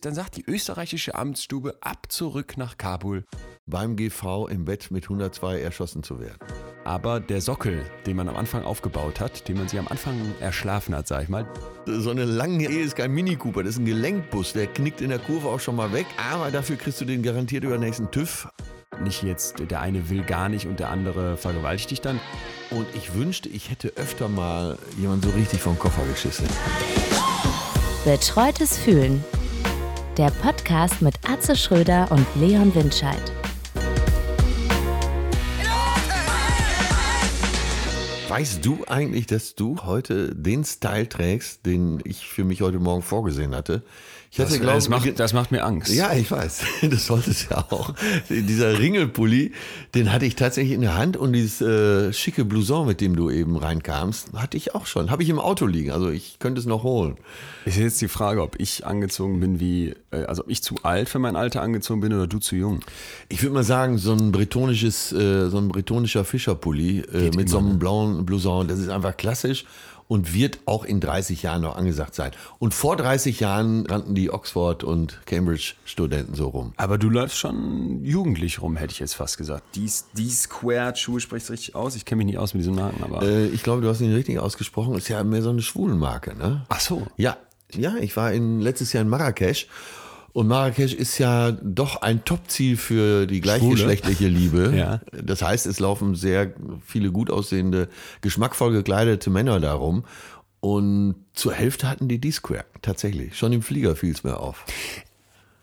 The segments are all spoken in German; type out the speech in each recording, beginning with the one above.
Dann sagt die österreichische Amtsstube ab zurück nach Kabul. Beim GV im Bett mit 102 erschossen zu werden. Aber der Sockel, den man am Anfang aufgebaut hat, den man sich am Anfang erschlafen hat, sag ich mal. So eine lange Ehe ist kein Mini Cooper, das ist ein Gelenkbus. Der knickt in der Kurve auch schon mal weg. Aber dafür kriegst du den garantiert über den nächsten TÜV. Nicht jetzt, der eine will gar nicht und der andere vergewaltigt dich dann. Und ich wünschte, ich hätte öfter mal jemand so richtig vom Koffer geschissen. Betreutes Fühlen. Der Podcast mit Atze Schröder und Leon Windscheid. Weißt du eigentlich, dass du heute den Style trägst, den ich für mich heute Morgen vorgesehen hatte? Ich hatte, Das, glaub, das, macht, das macht mir Angst. Ja, ich weiß. Das sollte es ja auch. Dieser Ringelpulli, den hatte ich tatsächlich in der Hand und dieses äh, schicke Blouson, mit dem du eben reinkamst, hatte ich auch schon. Habe ich im Auto liegen. Also ich könnte es noch holen. Ist jetzt die Frage, ob ich angezogen bin wie, äh, also ob ich zu alt für mein Alter angezogen bin oder du zu jung. Ich würde mal sagen, so ein bretonisches, äh, so ein bretonischer Fischerpulli äh, mit so einem blauen Blouson, das ist einfach klassisch und wird auch in 30 Jahren noch angesagt sein. Und vor 30 Jahren rannten die Oxford- und Cambridge-Studenten so rum. Aber du läufst schon jugendlich rum, hätte ich jetzt fast gesagt. Die, die Squared-Schuhe sprichst du richtig aus. Ich kenne mich nicht aus mit diesen Marken, aber. Äh, ich glaube, du hast ihn richtig ausgesprochen. Ist ja mehr so eine Schwulenmarke, ne? Ach so. Ja, ja, ich war in, letztes Jahr in Marrakesch. Und Marrakesch ist ja doch ein Top-Ziel für die gleichgeschlechtliche Liebe. Ja. Das heißt, es laufen sehr viele gut aussehende, geschmackvoll gekleidete Männer darum. Und zur Hälfte hatten die D-Square, tatsächlich. Schon im Flieger fiel es mir auf.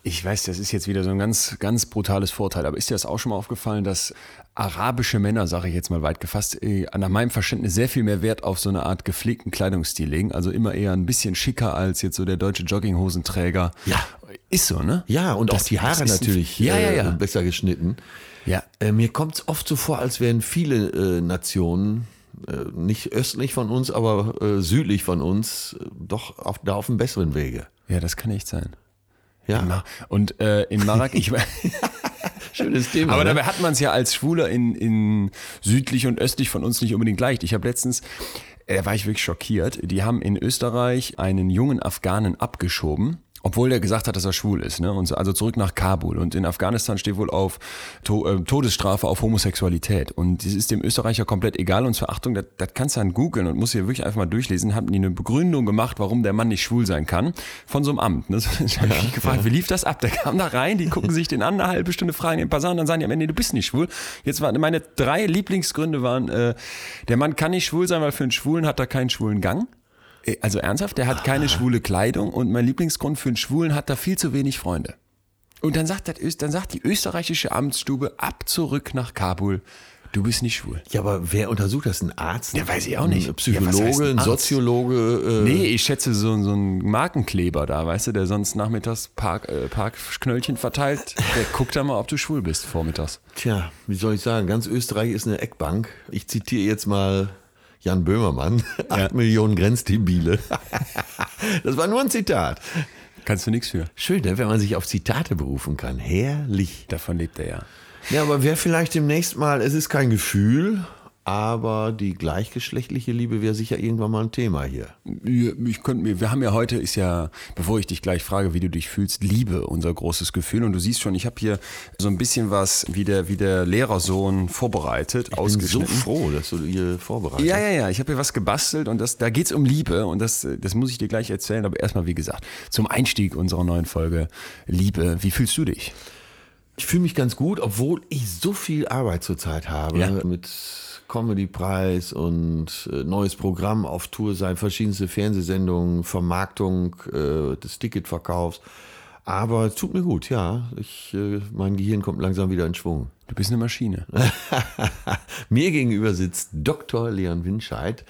Ich weiß, das ist jetzt wieder so ein ganz, ganz brutales Vorteil. Aber ist dir das auch schon mal aufgefallen, dass arabische Männer, sage ich jetzt mal weit gefasst, äh, nach meinem Verständnis sehr viel mehr Wert auf so eine Art gepflegten Kleidungsstil legen? Also immer eher ein bisschen schicker als jetzt so der deutsche Jogginghosenträger. Ja. Ist so, ne? Ja, und Das- auch die Haare ist ein- natürlich Ja, ja, ja. Äh, besser geschnitten. Ja. Äh, mir kommt es oft so vor, als wären viele äh, Nationen, äh, nicht östlich von uns, aber äh, südlich von uns, äh, doch auf, da auf einem besseren Wege. Ja, das kann echt sein. Ja, Und äh, in Marrakesch, ich, schönes Thema. aber ne? dabei hat man es ja als Schwuler in, in südlich und östlich von uns nicht unbedingt leicht. Ich habe letztens, äh, da war ich wirklich schockiert, die haben in Österreich einen jungen Afghanen abgeschoben. Obwohl der gesagt hat, dass er schwul ist, ne? Und so, also zurück nach Kabul. Und in Afghanistan steht wohl auf to äh, Todesstrafe auf Homosexualität. Und das ist dem Österreicher komplett egal. Und zur Achtung, das, das kannst du dann googeln und musst dir wirklich einfach mal durchlesen. Haben die eine Begründung gemacht, warum der Mann nicht schwul sein kann, von so einem Amt. Ne? Ich habe mich gefragt, wie lief das ab? Der kam da rein, die gucken sich den an, eine halbe Stunde fragen den Passan, dann sagen die am Ende, du bist nicht schwul. Jetzt waren meine drei Lieblingsgründe waren, äh, der Mann kann nicht schwul sein, weil für einen Schwulen hat er keinen schwulen Gang. Äh, Also ernsthaft, der hat keine schwule Kleidung und mein Lieblingsgrund für einen Schwulen hat er viel zu wenig Freunde. Und dann sagt, das, dann sagt die österreichische Amtsstube ab zurück nach Kabul, du bist nicht schwul. ja, aber wer untersucht das? Ein Arzt? Ja, weiß ich auch nicht. Ein Psychologe, Ja, ein ein? Soziologe? Äh, Nee, ich schätze so, so ein Markenkleber da, weißt du, der sonst nachmittags Park, äh, Parkknöllchen verteilt, der guckt da mal, ob du schwul bist vormittags. Tja, wie soll ich sagen? Ganz Österreich ist eine Eckbank. Ich zitiere jetzt mal Jan Böhmermann. Acht Millionen Grenzdebile. das war nur ein Zitat. Kannst du nichts für. Schön, ne, wenn man sich auf Zitate berufen kann. Herrlich. Davon lebt er ja. Ja, aber wer vielleicht demnächst mal, es ist kein Gefühl, aber die gleichgeschlechtliche Liebe wäre sicher irgendwann mal ein Thema hier. Ich könnte mir, wir haben ja heute, ist ja, bevor ich dich gleich frage, wie du dich fühlst, Liebe unser großes Gefühl. Und du siehst schon, ich habe hier so ein bisschen was wie der, wie der Lehrersohn vorbereitet, Ich bin so ausgeschnitten. froh, dass du hier vorbereitet Ja, ja, ja. Ich habe hier was gebastelt und das, da geht's um Liebe und das, das muss ich dir gleich erzählen. Aber erstmal, wie gesagt, zum Einstieg unserer neuen Folge Liebe. Wie fühlst du dich? Ich fühle mich ganz gut, obwohl ich so viel Arbeit zurzeit habe Ja. mit Comedy-Preis und äh, neues Programm auf Tour sein, verschiedenste Fernsehsendungen, Vermarktung äh, des Ticketverkaufs. Aber es tut mir gut, ja. Ich, äh, mein Gehirn kommt langsam wieder in Schwung. Du bist eine Maschine. Mir gegenüber sitzt Dr. Leon Winscheid.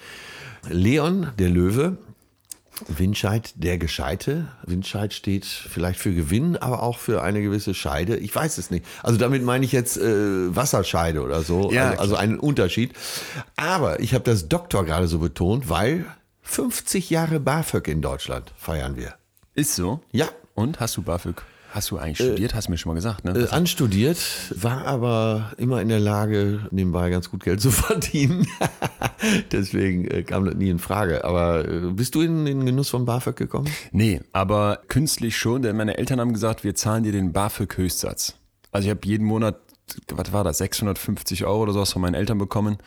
Leon, der Löwe. Winscheid, der Gescheite. Winscheid steht vielleicht für Gewinn, aber auch für eine gewisse Scheide. Ich weiß es nicht. Also damit meine ich jetzt äh, Wasserscheide oder so. Ja, also, also einen Unterschied. Aber ich habe das Doktor gerade so betont, weil 50 Jahre BAföG in Deutschland feiern wir. Ist so? Ja, Und hast du BAföG? Hast du eigentlich studiert? Hast du mir schon mal gesagt, ne? Äh, anstudiert, war aber immer in der Lage, nebenbei ganz gut Geld zu verdienen. Deswegen äh, kam das nie in Frage. Aber äh, bist du in den Genuss von BAföG gekommen? Nee, aber künstlich schon, denn meine Eltern haben gesagt, wir zahlen dir den BAföG-Höchstsatz. Also ich habe jeden Monat, was war das, 650 Euro oder sowas von meinen Eltern bekommen.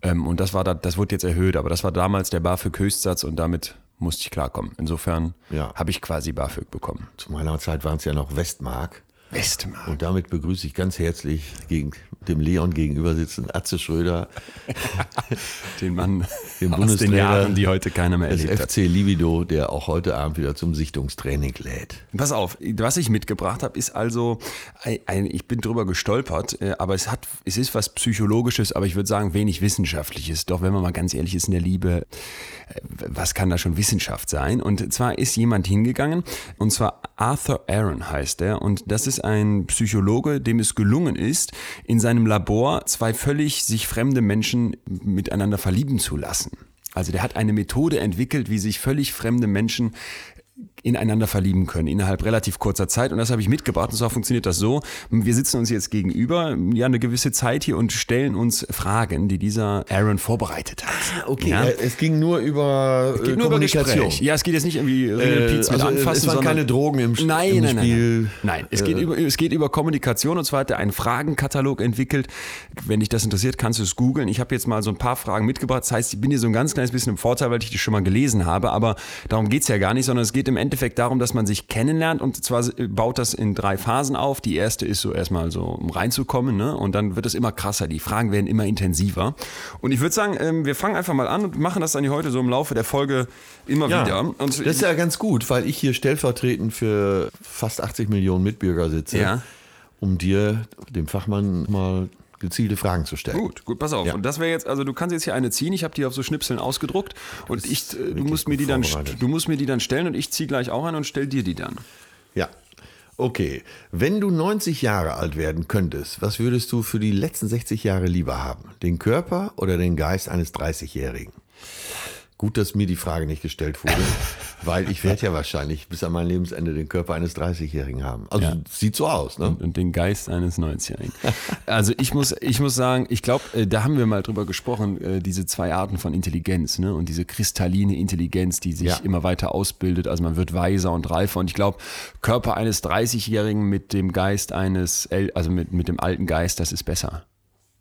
Ähm, und das war da, das wurde jetzt erhöht, aber das war damals der BAföG-Höchstsatz und damit musste ich klarkommen. Insofern Ja. habe ich quasi BAföG bekommen. Zu meiner Zeit waren es ja noch Westmark. Westmark. Und damit begrüße ich ganz herzlich gegen dem Leon gegenüber sitzen Atze Schröder, Den Mann den aus den Jahren, die heute keiner mehr erlebt hat. FC Libido, der auch heute Abend wieder zum Sichtungstraining lädt. Pass auf, was ich mitgebracht habe, ist also, ein, ich bin drüber gestolpert, äh, aber es hat, es ist was Psychologisches, aber ich würde sagen wenig Wissenschaftliches. Doch wenn man mal ganz ehrlich ist in der Liebe, äh, was kann da schon Wissenschaft sein? Und zwar ist jemand hingegangen, und zwar Arthur Aaron heißt er, und das ist ein Psychologe, dem es gelungen ist, in seinem Labor zwei völlig sich fremde Menschen miteinander verlieben zu lassen. Also der hat eine Methode entwickelt, wie sich völlig fremde Menschen ineinander verlieben können innerhalb relativ kurzer Zeit und das habe ich mitgebracht und zwar funktioniert das so, wir sitzen uns jetzt gegenüber, ja eine gewisse Zeit hier und stellen uns Fragen, die dieser Aaron vorbereitet hat. Okay, Ja. äh, es ging nur über Geht äh, nur über Kommunikation. Gespräch. Ja, es geht jetzt nicht irgendwie Äh, also, anfassen, es waren sondern keine Drogen im, nein, im nein, nein, Spiel. Nein, nein. es, geht über, es geht über Kommunikation und zwar hat er einen Fragenkatalog entwickelt. Wenn dich das interessiert, kannst du es googeln. Ich habe jetzt mal so ein paar Fragen mitgebracht. Das heißt, ich bin hier so ein ganz kleines bisschen im Vorteil, weil ich die schon mal gelesen habe. Aber darum geht's ja gar nicht, sondern es geht im Endeffekt darum, dass man sich kennenlernt und zwar baut das in drei Phasen auf. Die erste ist so erstmal so, um reinzukommen ne? und dann wird es immer krasser. Die Fragen werden immer intensiver. Und ich würde sagen, ähm, wir fangen einfach mal an und machen das dann hier heute so im Laufe der Folge immer wieder. Und das ist ja ganz gut, weil ich hier stellvertretend für fast 80 Millionen Mitbürger sitze, Ja. um dir, dem Fachmann, mal gezielte Fragen zu stellen. Gut, gut, pass auf. Ja. Und das wäre jetzt, also du kannst jetzt hier eine ziehen. Ich habe die auf so Schnipseln ausgedruckt und ich, äh, du musst mir die dann, du musst mir die dann stellen und ich ziehe gleich auch eine und stell dir die dann. Ja. Okay, wenn du 90 Jahre alt werden könntest, was würdest du für die letzten 60 Jahre lieber haben? Den Körper oder den Geist eines 30-Jährigen? Gut, dass mir die Frage nicht gestellt wurde, weil ich werde ja wahrscheinlich bis an mein Lebensende den Körper eines 30-Jährigen haben. Also Ja. sieht so aus, ne? und den Geist eines 90-Jährigen. Also ich muss, ich muss sagen, ich glaube, äh, da haben wir mal drüber gesprochen, äh, diese zwei Arten von Intelligenz, ne? Und diese kristalline Intelligenz, die sich Ja. immer weiter ausbildet. Also man wird weiser und reifer. Und ich glaube, Körper eines 30-Jährigen mit dem Geist eines, also mit, mit dem alten Geist, das ist besser.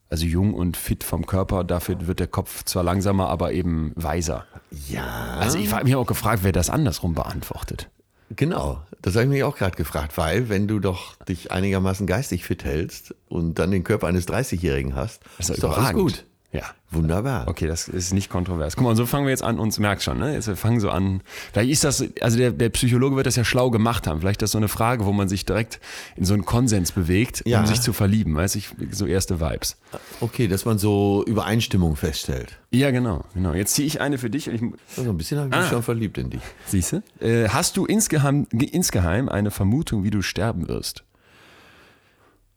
Also jung und fit vom Körper, dafür wird der Kopf zwar langsamer, aber eben weiser. Ja. Also ich habe mich auch gefragt, wer das andersrum beantwortet. Genau, das habe ich mich auch gerade gefragt, weil wenn du doch dich einigermaßen geistig fit hältst und dann den Körper eines 30-Jährigen hast, Das ist doch alles gut. Ja. Wunderbar. Okay, das ist nicht kontrovers. Guck mal, so fangen wir jetzt an, uns merkt schon, ne? Jetzt wir fangen so an. Vielleicht ist das, also der, der Psychologe wird das ja schlau gemacht haben. Vielleicht ist das so eine Frage, wo man sich direkt in so einen Konsens bewegt, Ja. um sich zu verlieben, weiß ich, so erste Vibes. Okay, dass man so Übereinstimmung feststellt. Ja, genau, genau. Jetzt ziehe ich eine für dich. Ich, Also ein bisschen habe ich Ah. mich schon verliebt in dich. siehst du? Äh, hast du insgeheim, insgeheim eine Vermutung, wie du sterben wirst?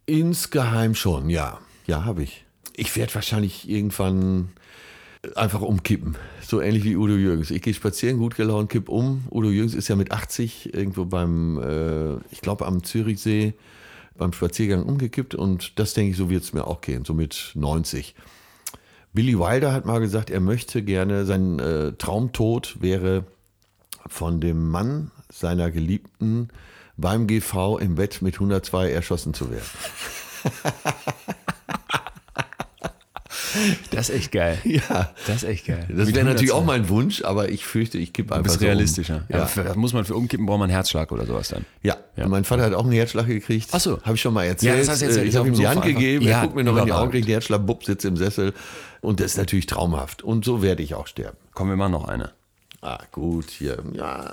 Insgeheim schon, ja. Ja, habe ich. Ich werde wahrscheinlich irgendwann einfach umkippen. So ähnlich wie Udo Jürgens. Ich gehe spazieren, gut gelaunt, kipp um. Udo Jürgens ist ja mit 80 irgendwo beim, äh, ich glaube am Zürichsee, beim Spaziergang umgekippt und das denke ich, so wird es mir auch gehen, so mit 90. Billy Wilder hat mal gesagt, er möchte gerne, sein äh, Traumtod wäre von dem Mann seiner Geliebten beim GV im Bett mit 102 erschossen zu werden. Das ist echt geil. Ja. Das ist echt geil. Das wäre natürlich auch mein Wunsch, aber ich fürchte, ich kippe Du einfach bist so um. realistischer. Ja. Ja. das muss man für umkippen, braucht man einen Herzschlag oder sowas dann. Ja. Ja. Mein Vater hat auch einen Herzschlag gekriegt. Ach so. Habe ich schon mal erzählt. Ja, das hast du erzählt. Ich Ich habe ihm die Hand gegeben, Ja, er guckt mir noch in die. Augen, kriegt Herzschlag, bupp, sitzt im Sessel. Und das ist natürlich traumhaft. Und so werde ich auch sterben. Kommen wir mal noch eine. Ah, gut, hier. Ja,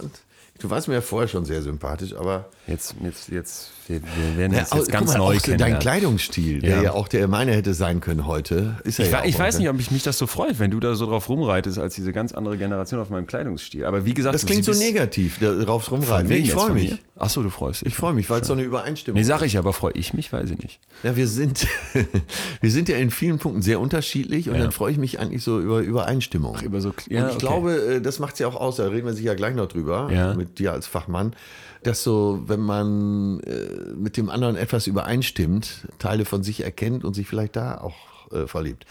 du warst mir ja vorher schon sehr sympathisch, aber Jetzt, jetzt, jetzt, wir, wir werden Ja, uns jetzt ganz mal, neu auch kennenlernen. dein Kleidungsstil, der Ja. ja. auch der meine hätte sein können heute, ist er Ich, ja ich weiß heute. nicht, ob ich mich das so freut, wenn du da so drauf rumreitest, als diese ganz andere Generation auf meinem Kleidungsstil. Aber wie gesagt, Das klingt so negativ, darauf rumreiten. Nee, ich jetzt? freue mich. mir? Ach so, du freust dich. Ich freue mich, weil es so eine Übereinstimmung Nee, sag ich aber, freue ich mich, weiß ich nicht. Ja, wir sind, wir sind ja in vielen Punkten sehr unterschiedlich und Ja. dann freue ich mich eigentlich so über Übereinstimmung. Ach, über so- und ja, ich okay. glaube, äh, das macht es ja auch aus, da reden wir sicher gleich noch drüber, Ja. mit dir als Fachmann, dass so, wenn man äh, mit dem anderen etwas übereinstimmt, Teile von sich erkennt und sich vielleicht da auch äh, verliebt.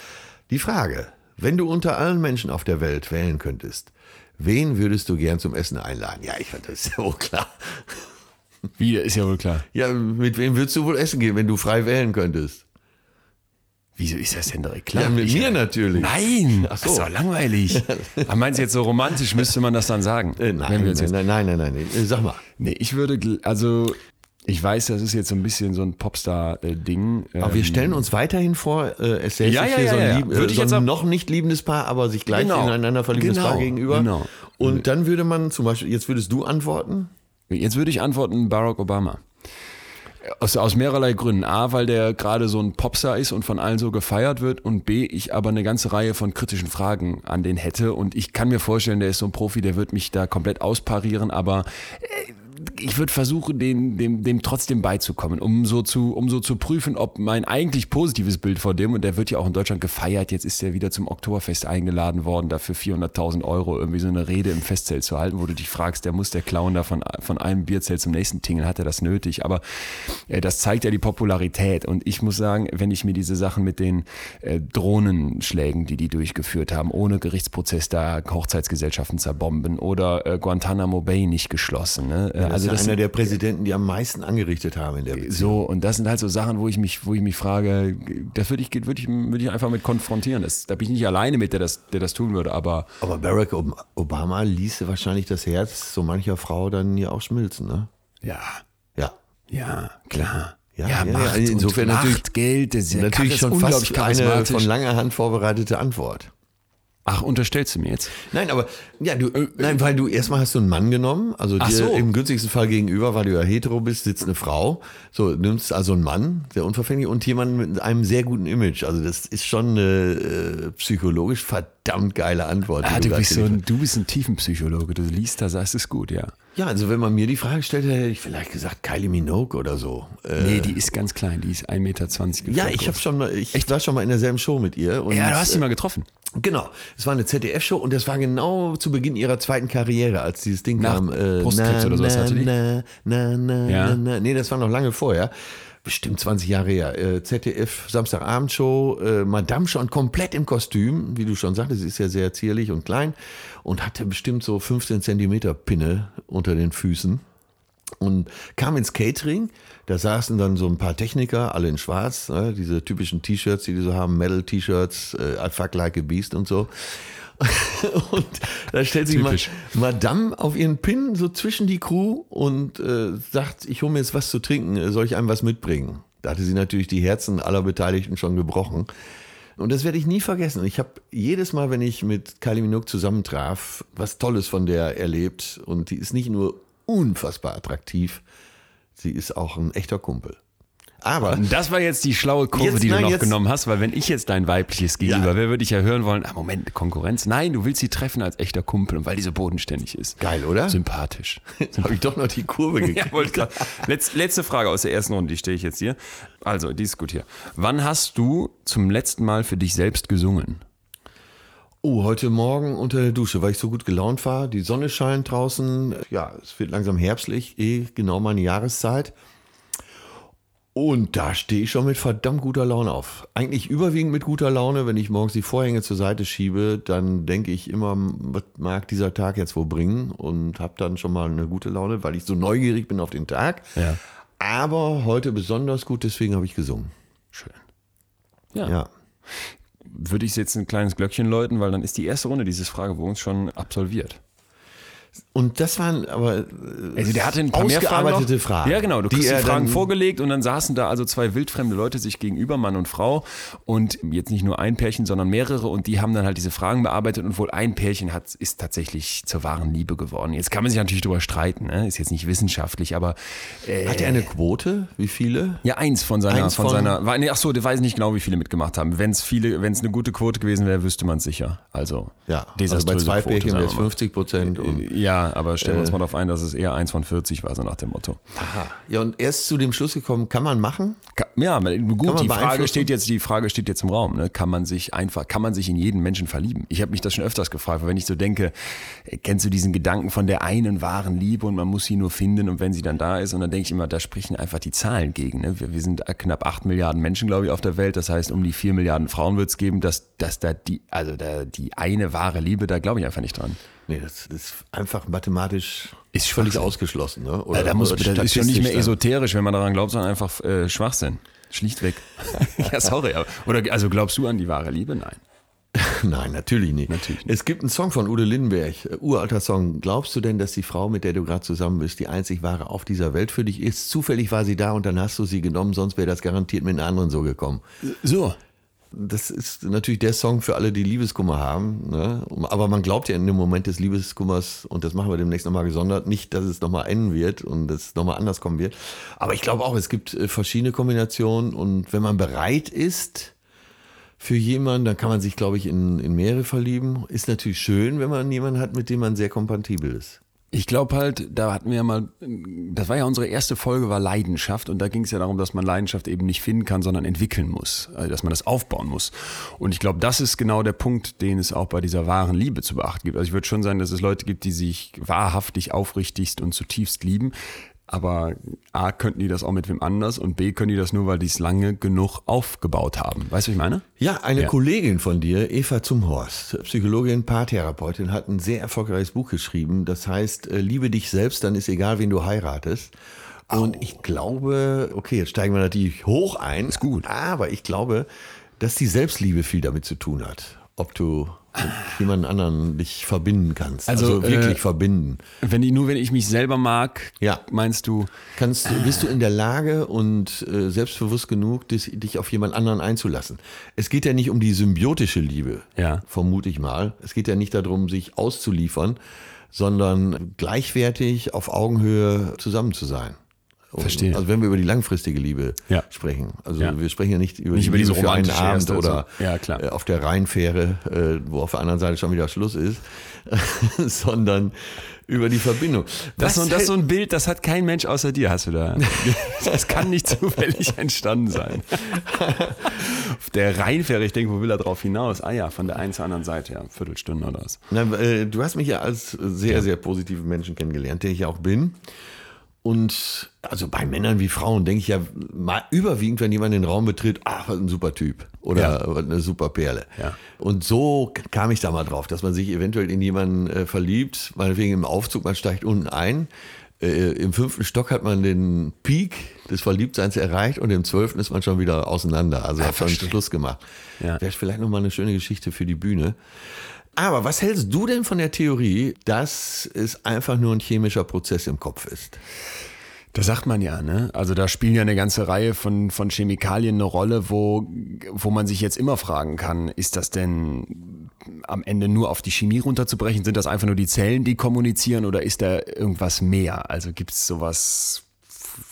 Die Frage, wenn du unter allen Menschen auf der Welt wählen könntest, wen würdest du gern zum Essen einladen? Ja, ich fand das ist ja wohl klar. Wie, ist ja wohl klar. Ja, mit wem würdest du wohl essen gehen, wenn du frei wählen könntest? Wieso ist das denn direkt klar? Ja, mit Ich- mir natürlich. Nein, Ach so. Das ist doch langweilig. Aber meinst du jetzt so romantisch, müsste man das dann sagen? Äh, nein, nein, nein, nein, nein, nein. Äh, Sag mal. nee, ich würde, also, ich weiß, das ist jetzt so ein bisschen so ein Popstar-Ding. Aber wir stellen uns weiterhin vor, äh, es säße Ja, ja, hier ja, so ein, ja. lieb, äh, Würde ich so jetzt ein noch nicht liebendes Paar, aber sich gleich Genau. ineinander verliebtes Genau. Paar gegenüber. Genau. Und dann würde man zum Beispiel, jetzt würdest du antworten. Jetzt würde ich antworten Barack Obama. Aus, aus mehrerlei Gründen. A, weil der gerade so ein Popstar ist und von allen so gefeiert wird. Und B, ich aber eine ganze Reihe von kritischen Fragen an den hätte. Und ich kann mir vorstellen, der ist so ein Profi, der wird mich da komplett ausparieren. Aber äh, ich würde versuchen, den, dem, dem trotzdem beizukommen, um so, zu, um so zu prüfen, ob mein eigentlich positives Bild vor dem, und der wird ja auch in Deutschland gefeiert, jetzt ist er wieder zum Oktoberfest eingeladen worden, dafür 400.000 Euro irgendwie so eine Rede im Festzelt zu halten, wo du dich fragst, der muss der Clown da von, von einem Bierzelt zum nächsten tingeln, hat er das nötig? Aber äh, das zeigt ja die Popularität. Und ich muss sagen, wenn ich mir diese Sachen mit den äh, Drohnenschlägen, die die durchgeführt haben, ohne Gerichtsprozess da Hochzeitsgesellschaften zerbomben oder äh, Guantanamo Bay nicht geschlossen. Ne? Äh, Das also ist das einer der Präsidenten, die am meisten angerichtet haben in der Beziehung. so, und das sind halt so Sachen, wo ich mich, wo ich mich frage, das würde ich, würde ich, würde ich einfach mit konfrontieren. Das, da bin ich nicht alleine mit, der das, der das tun würde, aber Aber Barack Ob- Obama ließe wahrscheinlich das Herz so mancher Frau dann hier auch schmilzen, ne? ja, Ja. ja, klar. Ja, ja, Macht ja, insofern und natürlich- Macht, Geld, das ist ja Natürlich ist schon fast eine von langer Hand vorbereitete Antwort. Ach, unterstellst du mir jetzt? Nein, aber ja, du, nein, weil du erstmal hast du einen Mann genommen, also dir so. im günstigsten Fall gegenüber, weil du ja hetero bist, sitzt eine Frau. So, nimmst also einen Mann, sehr unverfänglich, und jemanden mit einem sehr guten Image. Also das ist schon eine äh, psychologisch verdammt geile Antwort. Ah, du bist so ein, du bist ein Tiefenpsychologe. Du liest da, sagst es gut, ja. Ja, also wenn man mir die Frage stellt, hätte ich vielleicht gesagt Kylie Minogue oder so. Äh, Nee, die ist ganz klein, die ist 1,20 Meter. ja, ich habe groß. schon mal, ich war schon mal in derselben Show mit ihr. Und, Ja, du hast sie äh, mal getroffen. Genau, es war eine ZDF-Show und das war genau zu Beginn ihrer zweiten Karriere, als dieses Ding Nach kam. Äh, Brustkrebs oder sowas hatte die? Na, na, na, Ja. na, na. Nee, das war noch lange vorher. Bestimmt 20 Jahre her. Äh, ZDF Samstagabendshow, äh, Madame schon komplett im Kostüm, wie du schon sagtest, sie ist ja sehr zierlich und klein und hatte bestimmt so 15 Zentimeter Pinne unter den Füßen und kam ins Catering. Da saßen dann so ein paar Techniker, alle in schwarz, ne, diese typischen T-Shirts, die die so haben, Metal-T-Shirts, äh, I fuck like a beast und so. und da stellt sich Typisch. Madame auf ihren Pin so zwischen die Crew und äh, sagt, ich hole mir jetzt was zu trinken, äh, soll ich einem was mitbringen? Da hatte sie natürlich die Herzen aller Beteiligten schon gebrochen. Und das werde ich nie vergessen. Ich habe jedes Mal, wenn ich mit Kylie Minogue zusammentraf, was Tolles von der erlebt. Und die ist nicht nur unfassbar attraktiv, sie ist auch ein echter Kumpel. Aber Und das war jetzt die schlaue Kurve, Jetzt- die du nein, noch jetzt- genommen hast, weil wenn ich jetzt dein weibliches Gegenüber Ja. wäre, würde ich ja hören wollen, ah, Moment, Konkurrenz. Nein, du willst sie treffen als echter Kumpel und weil die so bodenständig ist. Geil, oder? Sympathisch. habe ich doch noch die Kurve gekriegt. Ja, Letz, letzte Frage aus der ersten Runde, die stelle ich jetzt hier. Also, die ist gut hier. Wann hast du zum letzten Mal für dich selbst gesungen? Oh, heute Morgen unter der Dusche, weil ich so gut gelaunt war. Die Sonne scheint draußen. Ja, es wird langsam herbstlich, eh genau meine Jahreszeit. Und da stehe ich schon mit verdammt guter Laune auf. Eigentlich überwiegend mit guter Laune. Wenn ich morgens die Vorhänge zur Seite schiebe, dann denke ich immer, was mag dieser Tag jetzt wohl bringen? Und habe dann schon mal eine gute Laune, weil ich so neugierig bin auf den Tag. Ja. Aber heute besonders gut, deswegen habe ich gesungen. Schön. Ja. Würde ich jetzt ein kleines Glöckchen läuten, weil dann ist die erste Runde dieses Fragebogens schon absolviert. Und das waren aber äh, Also der hatte ein paar mehr Fragen noch. Fragen. Ja, genau. Du kriegst die, er Fragen vorgelegt und dann saßen da also zwei wildfremde Leute sich gegenüber, Mann und Frau. Und jetzt nicht nur ein Pärchen, sondern mehrere. Und die haben dann halt diese Fragen bearbeitet. Und wohl ein Pärchen hat, ist tatsächlich zur wahren Liebe geworden. Jetzt kann man sich natürlich drüber streiten. Ne? Ist jetzt nicht wissenschaftlich, aber äh, Hat er eine Quote? Wie viele? ja, eins von seiner, Eins von, von- seiner, war- nee, ach so, der weiß nicht genau, wie viele mitgemacht haben. Wenn es viele, wenn es eine gute Quote gewesen wäre, wüsste man es sicher. Also, Ja, also bei zwei Quote, Pärchen wäre es wir mal. 50 Prozent. Und Ja, aber stellen wir uns mal darauf ein, dass es eher eins von 40 war, so nach dem Motto. Aha. Ja, und er ist zu dem Schluss gekommen, kann man machen? Ka- Ja, gut, die Frage steht jetzt, die Frage steht jetzt im Raum. Ne? Kann man sich einfach, kann man sich in jeden Menschen verlieben? Ich habe mich das schon öfters gefragt, weil wenn ich so denke, äh, kennst du diesen Gedanken von der einen wahren Liebe und man muss sie nur finden und wenn sie dann da ist und dann denke ich immer, da sprechen einfach die Zahlen gegen. Ne? Wir, wir sind knapp acht Milliarden Menschen, glaube ich, auf der Welt. Das heißt, um die vier Milliarden Frauen wird es geben, dass, dass da die, also da die eine wahre Liebe, da glaube ich einfach nicht dran. Nee, das ist einfach mathematisch Ist völlig Schwachsinn. ausgeschlossen. Ne? Ja, da muss, oder das ist ja nicht mehr esoterisch, wenn man daran glaubt, sondern einfach äh, Schwachsinn. Schlichtweg. ja, sorry. Aber, oder also glaubst du an die wahre Liebe? Nein. Nein, natürlich nicht. Natürlich nicht. Es gibt einen Song von Ude Lindenberg, äh, uralter Song. Glaubst du denn, dass die Frau, mit der du gerade zusammen bist, die einzig wahre auf dieser Welt für dich ist? Zufällig war sie da und dann hast du sie genommen, sonst wäre das garantiert mit einer anderen so gekommen. So. Das ist natürlich der Song für alle, die Liebeskummer haben. Ne? Aber man glaubt ja in dem Moment des Liebeskummers, und das machen wir demnächst nochmal gesondert, nicht, dass es nochmal enden wird und es nochmal anders kommen wird. Aber ich glaube auch, es gibt äh, verschiedene Kombinationen und wenn man bereit ist für jemanden, dann kann man sich, glaube ich, in, in mehrere verlieben. Ist natürlich schön, wenn man jemanden hat, mit dem man sehr kompatibel ist. Ich glaube halt, da hatten wir ja mal, das war ja unsere erste Folge, war Leidenschaft. Und da ging es ja darum, dass man Leidenschaft eben nicht finden kann, sondern entwickeln muss. Also, dass man das aufbauen muss. Und ich glaube, das ist genau der Punkt, den es auch bei dieser wahren Liebe zu beachten gibt. Also ich würde schon sagen, dass es Leute gibt, die sich wahrhaftig, aufrichtigst und zutiefst lieben. Aber A, könnten die das auch mit wem anders und B, können die das nur, weil die es lange genug aufgebaut haben. Weißt du, was ich meine? Ja, eine Ja. Kollegin von dir, Eva Zumhorst, Psychologin, Paartherapeutin, hat ein sehr erfolgreiches Buch geschrieben. Das heißt, äh, liebe dich selbst, dann ist egal, wen du heiratest. Und ich glaube, okay, jetzt steigen wir natürlich hoch ein. Ist gut. Aber ich glaube, dass die Selbstliebe viel damit zu tun hat. Ob du mit jemand anderen dich verbinden kannst. Also, Also, wirklich äh, verbinden. Wenn ich, nur wenn ich mich selber mag, Ja. meinst du, Kannst, bist du in der Lage und äh, selbstbewusst genug, dich, dich auf jemand anderen einzulassen? Es geht ja nicht um die symbiotische Liebe, Ja. vermute ich mal. Es geht ja nicht darum, sich auszuliefern, sondern gleichwertig auf Augenhöhe zusammen zu sein. Verstehe. Also wenn wir über die langfristige Liebe Ja. sprechen. Also Ja. wir sprechen ja nicht über Nicht die über diese für einen Abend oder so. Ja, äh, auf der Rheinfähre, äh, wo auf der anderen Seite schon wieder Schluss ist, sondern über die Verbindung. Das, ist so- das ist so ein Bild, das hat kein Mensch außer dir, hast du da. Das kann nicht zufällig entstanden sein. Auf der Rheinfähre, ich denke, wo will er drauf hinaus? Ah ja, von der einen zur anderen Seite, ja, Viertelstunde oder was. Na, äh, du hast mich ja als sehr, sehr positiven Menschen kennengelernt, der ich auch bin. Und also bei Männern wie Frauen denke ich ja mal überwiegend, wenn jemand den Raum betritt, ach, was ein super Typ oder Ja. was eine super Perle. Ja. Und so kam ich da mal drauf, dass man sich eventuell in jemanden äh, verliebt, meinetwegen im Aufzug, man steigt unten ein. Äh, Im fünften Stock hat man den Peak des Verliebtseins erreicht und im zwölften ist man schon wieder auseinander. Also hat schon Schluss gemacht. Ja. Wäre vielleicht nochmal eine schöne Geschichte für die Bühne. Aber was hältst du denn von der Theorie, dass es einfach nur ein chemischer Prozess im Kopf ist? Das sagt man ja, ne? Also da spielen ja eine ganze Reihe von, von Chemikalien eine Rolle, wo, wo man sich jetzt immer fragen kann, ist das denn am Ende nur auf die Chemie runterzubrechen? Sind das einfach nur die Zellen, die kommunizieren oder ist da irgendwas mehr? Also gibt es sowas,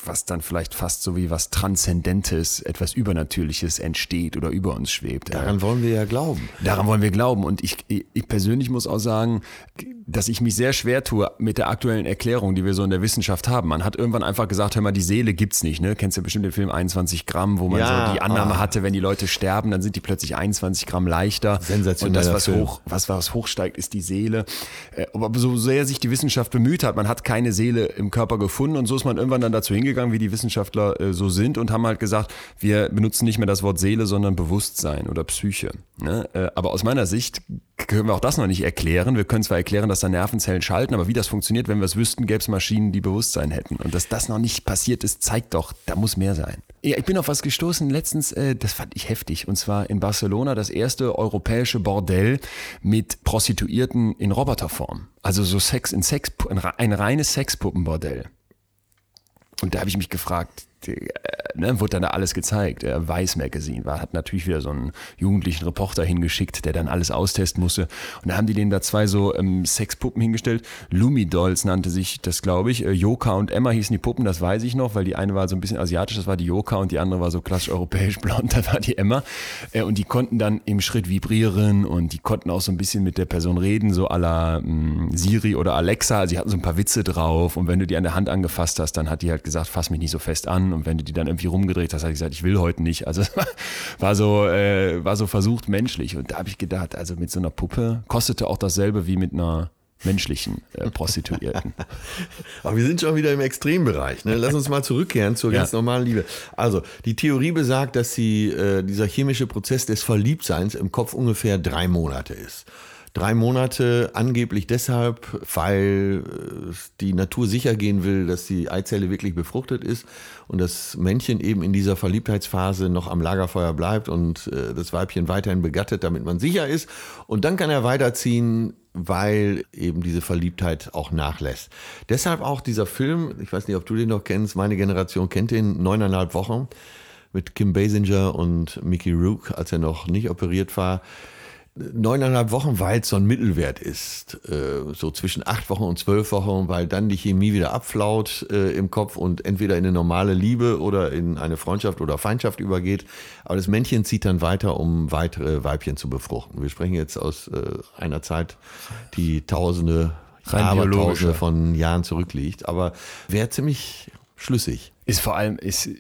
was dann vielleicht fast so wie was Transzendentes, etwas Übernatürliches entsteht oder über uns schwebt? Daran wollen wir ja glauben. Daran wollen wir glauben. Und ich, ich persönlich muss auch sagen, dass ich mich sehr schwer tue mit der aktuellen Erklärung, die wir so in der Wissenschaft haben. Man hat irgendwann einfach gesagt, hör mal, die Seele gibt's nicht. Ne? Kennst du bestimmt den Film 21 Gramm, wo man Ja, so die Annahme ah. hatte, wenn die Leute sterben, dann sind die plötzlich 21 Gramm leichter. Sensationeller Und das, was, Film. hoch, was, was hochsteigt, ist die Seele. Äh, Aber so sehr sich die Wissenschaft bemüht hat, man hat keine Seele im Körper gefunden und so ist man irgendwann dann dazu hingegangen, wie die Wissenschaftler äh, so sind und haben halt gesagt, wir benutzen nicht mehr das Wort Seele, sondern Bewusstsein oder Psyche. Ne? Äh, Aber aus meiner Sicht können wir auch das noch nicht erklären. Wir können zwar erklären, dass da Nervenzellen schalten, aber wie das funktioniert, wenn wir es wüssten, gäbe es Maschinen, die Bewusstsein hätten. Und dass das noch nicht passiert ist, zeigt doch, da muss mehr sein. Ja, ich bin auf was gestoßen letztens, äh, das fand ich heftig. Und zwar in Barcelona das erste europäische Bordell mit Prostituierten in Roboterform. Also so Sex in Sex, ein reines Sexpuppenbordell. Und da habe ich mich gefragt, äh, ne, wurde dann da alles gezeigt. Äh, Weiß Magazine war, hat natürlich wieder so einen jugendlichen Reporter hingeschickt, der dann alles austesten musste. Und da haben die denen da zwei so ähm, Sexpuppen hingestellt. Lumi Dolls nannte sich das, glaube ich. Äh, Joka und Emma hießen die Puppen, das weiß ich noch, weil die eine war so ein bisschen asiatisch, das war die Joka und die andere war so klassisch europäisch blond, das war die Emma. Äh, und die konnten dann im Schritt vibrieren und die konnten auch so ein bisschen mit der Person reden, so à la ähm, Siri oder Alexa. Also die hatten so ein paar Witze drauf und wenn du die an der Hand angefasst hast, dann hat die halt gesagt, fass mich nicht so fest an. Und wenn du die dann irgendwie rumgedreht hast, hat die gesagt, ich will heute nicht. Also war so, äh, war so versucht menschlich. Und da habe ich gedacht, also mit so einer Puppe kostete auch dasselbe wie mit einer menschlichen äh, Prostituierten. Aber wir sind schon wieder im Extrembereich. Ne? Lass uns mal zurückkehren zur ganz normalen Liebe. Also, die Theorie besagt, dass sie, äh, dieser chemische Prozess des Verliebtseins im Kopf ungefähr drei Monate ist. Drei Monate angeblich deshalb, weil äh, die Natur sicher gehen will, dass die Eizelle wirklich befruchtet ist und das Männchen eben in dieser Verliebtheitsphase noch am Lagerfeuer bleibt und äh, das Weibchen weiterhin begattet, damit man sicher ist. Und dann kann er weiterziehen, weil eben diese Verliebtheit auch nachlässt. Deshalb auch dieser Film, ich weiß nicht, ob du den noch kennst, meine Generation kennt den, neuneinhalb Wochen mit Kim Basinger und Mickey Rook, als er noch nicht operiert war neuneinhalb Wochen, weil es so ein Mittelwert ist. Äh, so zwischen acht Wochen und zwölf Wochen, weil dann die Chemie wieder abflaut äh, im Kopf und entweder in eine normale Liebe oder in eine Freundschaft oder Feindschaft übergeht. Aber das Männchen zieht dann weiter, um weitere Weibchen zu befruchten. Wir sprechen jetzt aus äh, einer Zeit, die Tausende, Abertausende von Jahren zurückliegt. Aber wäre ziemlich schlüssig. Ist vor allem, ist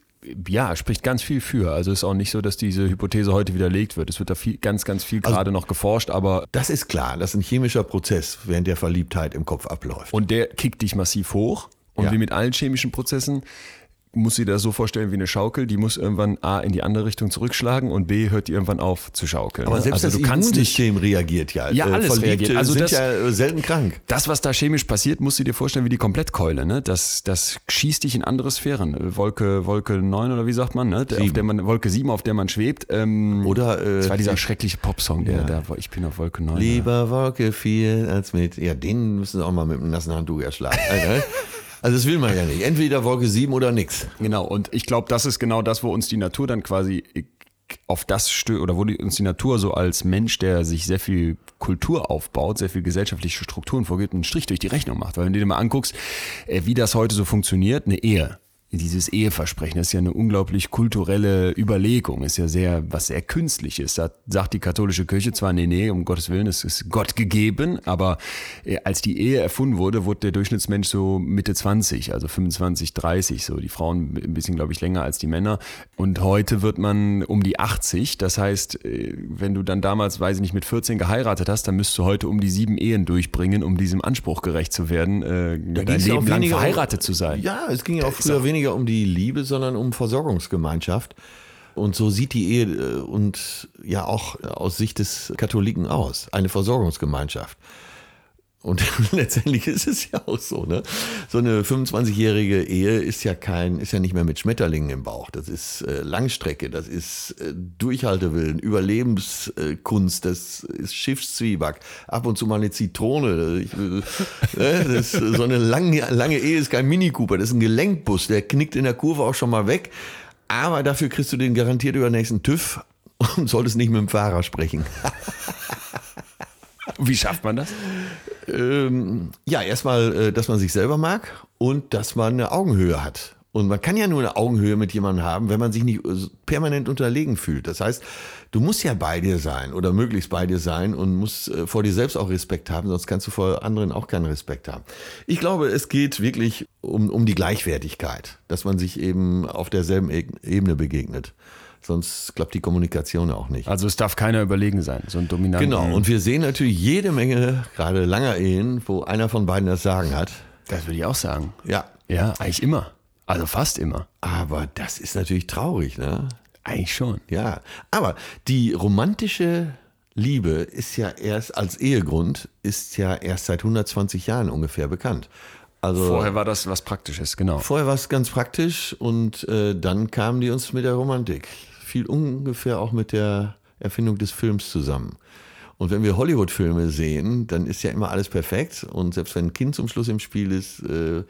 ja, spricht ganz viel für. Also ist auch nicht so, dass diese Hypothese heute widerlegt wird. Es wird da viel, ganz, ganz viel also gerade noch geforscht, aber. Das ist klar, dass ein chemischer Prozess während der Verliebtheit im Kopf abläuft. Und der kickt dich massiv hoch. Und ja. wie mit allen chemischen Prozessen muss sie das so vorstellen wie eine Schaukel, die muss irgendwann A in die andere Richtung zurückschlagen und B hört die irgendwann auf zu schaukeln. Aber selbst also das Immunsystem reagiert ja. Ja, alles Verliebte reagiert. Also sind das, ja selten krank. Das, was da chemisch passiert, musst du dir vorstellen wie die Komplettkeule. Ne? Das, das schießt dich in andere Sphären. Wolke, Wolke 9 oder wie sagt man, ne? auf der man Wolke 7, auf der man schwebt. Ähm, oder äh, das war dieser schreckliche Popsong, der, ja. der ich bin auf Wolke 9. Lieber Wolke 4 als mit. Ja, den müssen sie auch mal mit einem nassen Handtuch erschlagen. Also das will man ja nicht. Entweder Wolke 7 oder nix. Genau, und ich glaube, das ist genau das, wo uns die Natur dann quasi auf das stößt, oder wo die, uns die Natur so als Mensch, der sich sehr viel Kultur aufbaut, sehr viel gesellschaftliche Strukturen vorgibt, einen Strich durch die Rechnung macht. Weil wenn du dir mal anguckst, äh, wie das heute so funktioniert, eine Ehe, dieses Eheversprechen, das ist ja eine unglaublich kulturelle Überlegung, ist ja sehr, was sehr künstliches. Da sagt die katholische Kirche zwar, nee, nee, um Gottes Willen, es ist Gott gegeben, aber äh, als die Ehe erfunden wurde, wurde der Durchschnittsmensch so Mitte 20, also 25, 30, so die Frauen ein bisschen, glaube ich, länger als die Männer. Und heute wird man um die 80, das heißt, äh, wenn du dann damals, weiß ich nicht, mit 14 geheiratet hast, dann müsstest du heute um die sieben Ehen durchbringen, um diesem Anspruch gerecht zu werden, äh, dein Leben lang verheiratet zu sein. Ja, es ging ja auch früher weniger weniger um die Liebe, sondern um Versorgungsgemeinschaft. Und so sieht die Ehe äh, und ja auch aus Sicht des Katholiken aus. Eine Versorgungsgemeinschaft. Und letztendlich ist es ja auch so, ne? So eine 25-jährige Ehe ist ja kein, ist ja nicht mehr mit Schmetterlingen im Bauch. Das ist äh, Langstrecke, das ist äh, Durchhaltewillen, Überlebenskunst, das ist Schiffszwieback, ab und zu mal eine Zitrone. Ich, äh, das, so eine lange, lange Ehe ist kein Mini Cooper, das ist ein Gelenkbus, der knickt in der Kurve auch schon mal weg. Aber dafür kriegst du den garantiert über den nächsten TÜV und solltest nicht mit dem Fahrer sprechen. Wie schafft man das? Ähm, ja, erstmal, äh, dass man sich selber mag und dass man eine Augenhöhe hat. Und man kann ja nur eine Augenhöhe mit jemandem haben, wenn man sich nicht äh, permanent unterlegen fühlt. Das heißt, du musst ja bei dir sein oder möglichst bei dir sein und musst äh, vor dir selbst auch Respekt haben, sonst kannst du vor anderen auch keinen Respekt haben. Ich glaube, es geht wirklich um, um die Gleichwertigkeit, dass man sich eben auf derselben e-, Ebene begegnet. Sonst klappt die Kommunikation auch nicht. Also es darf keiner überlegen sein, so ein dominanter. Genau, und wir sehen natürlich jede Menge, gerade langer Ehen, wo einer von beiden das Sagen hat. Das würde ich auch sagen. Ja. Ja, eigentlich immer. Also fast immer. Aber das ist natürlich traurig, ne? Eigentlich schon. Ja. Aber die romantische Liebe ist ja erst als Ehegrund, ist ja erst seit 120 Jahren ungefähr bekannt. Also, vorher war das was Praktisches, genau. Vorher war es ganz praktisch und äh, dann kamen die uns mit der Romantik fiel ungefähr auch mit der Erfindung des Films zusammen. Und wenn wir Hollywood-Filme sehen, dann ist ja immer alles perfekt. Und selbst wenn ein Kind zum Schluss im Spiel ist, äh,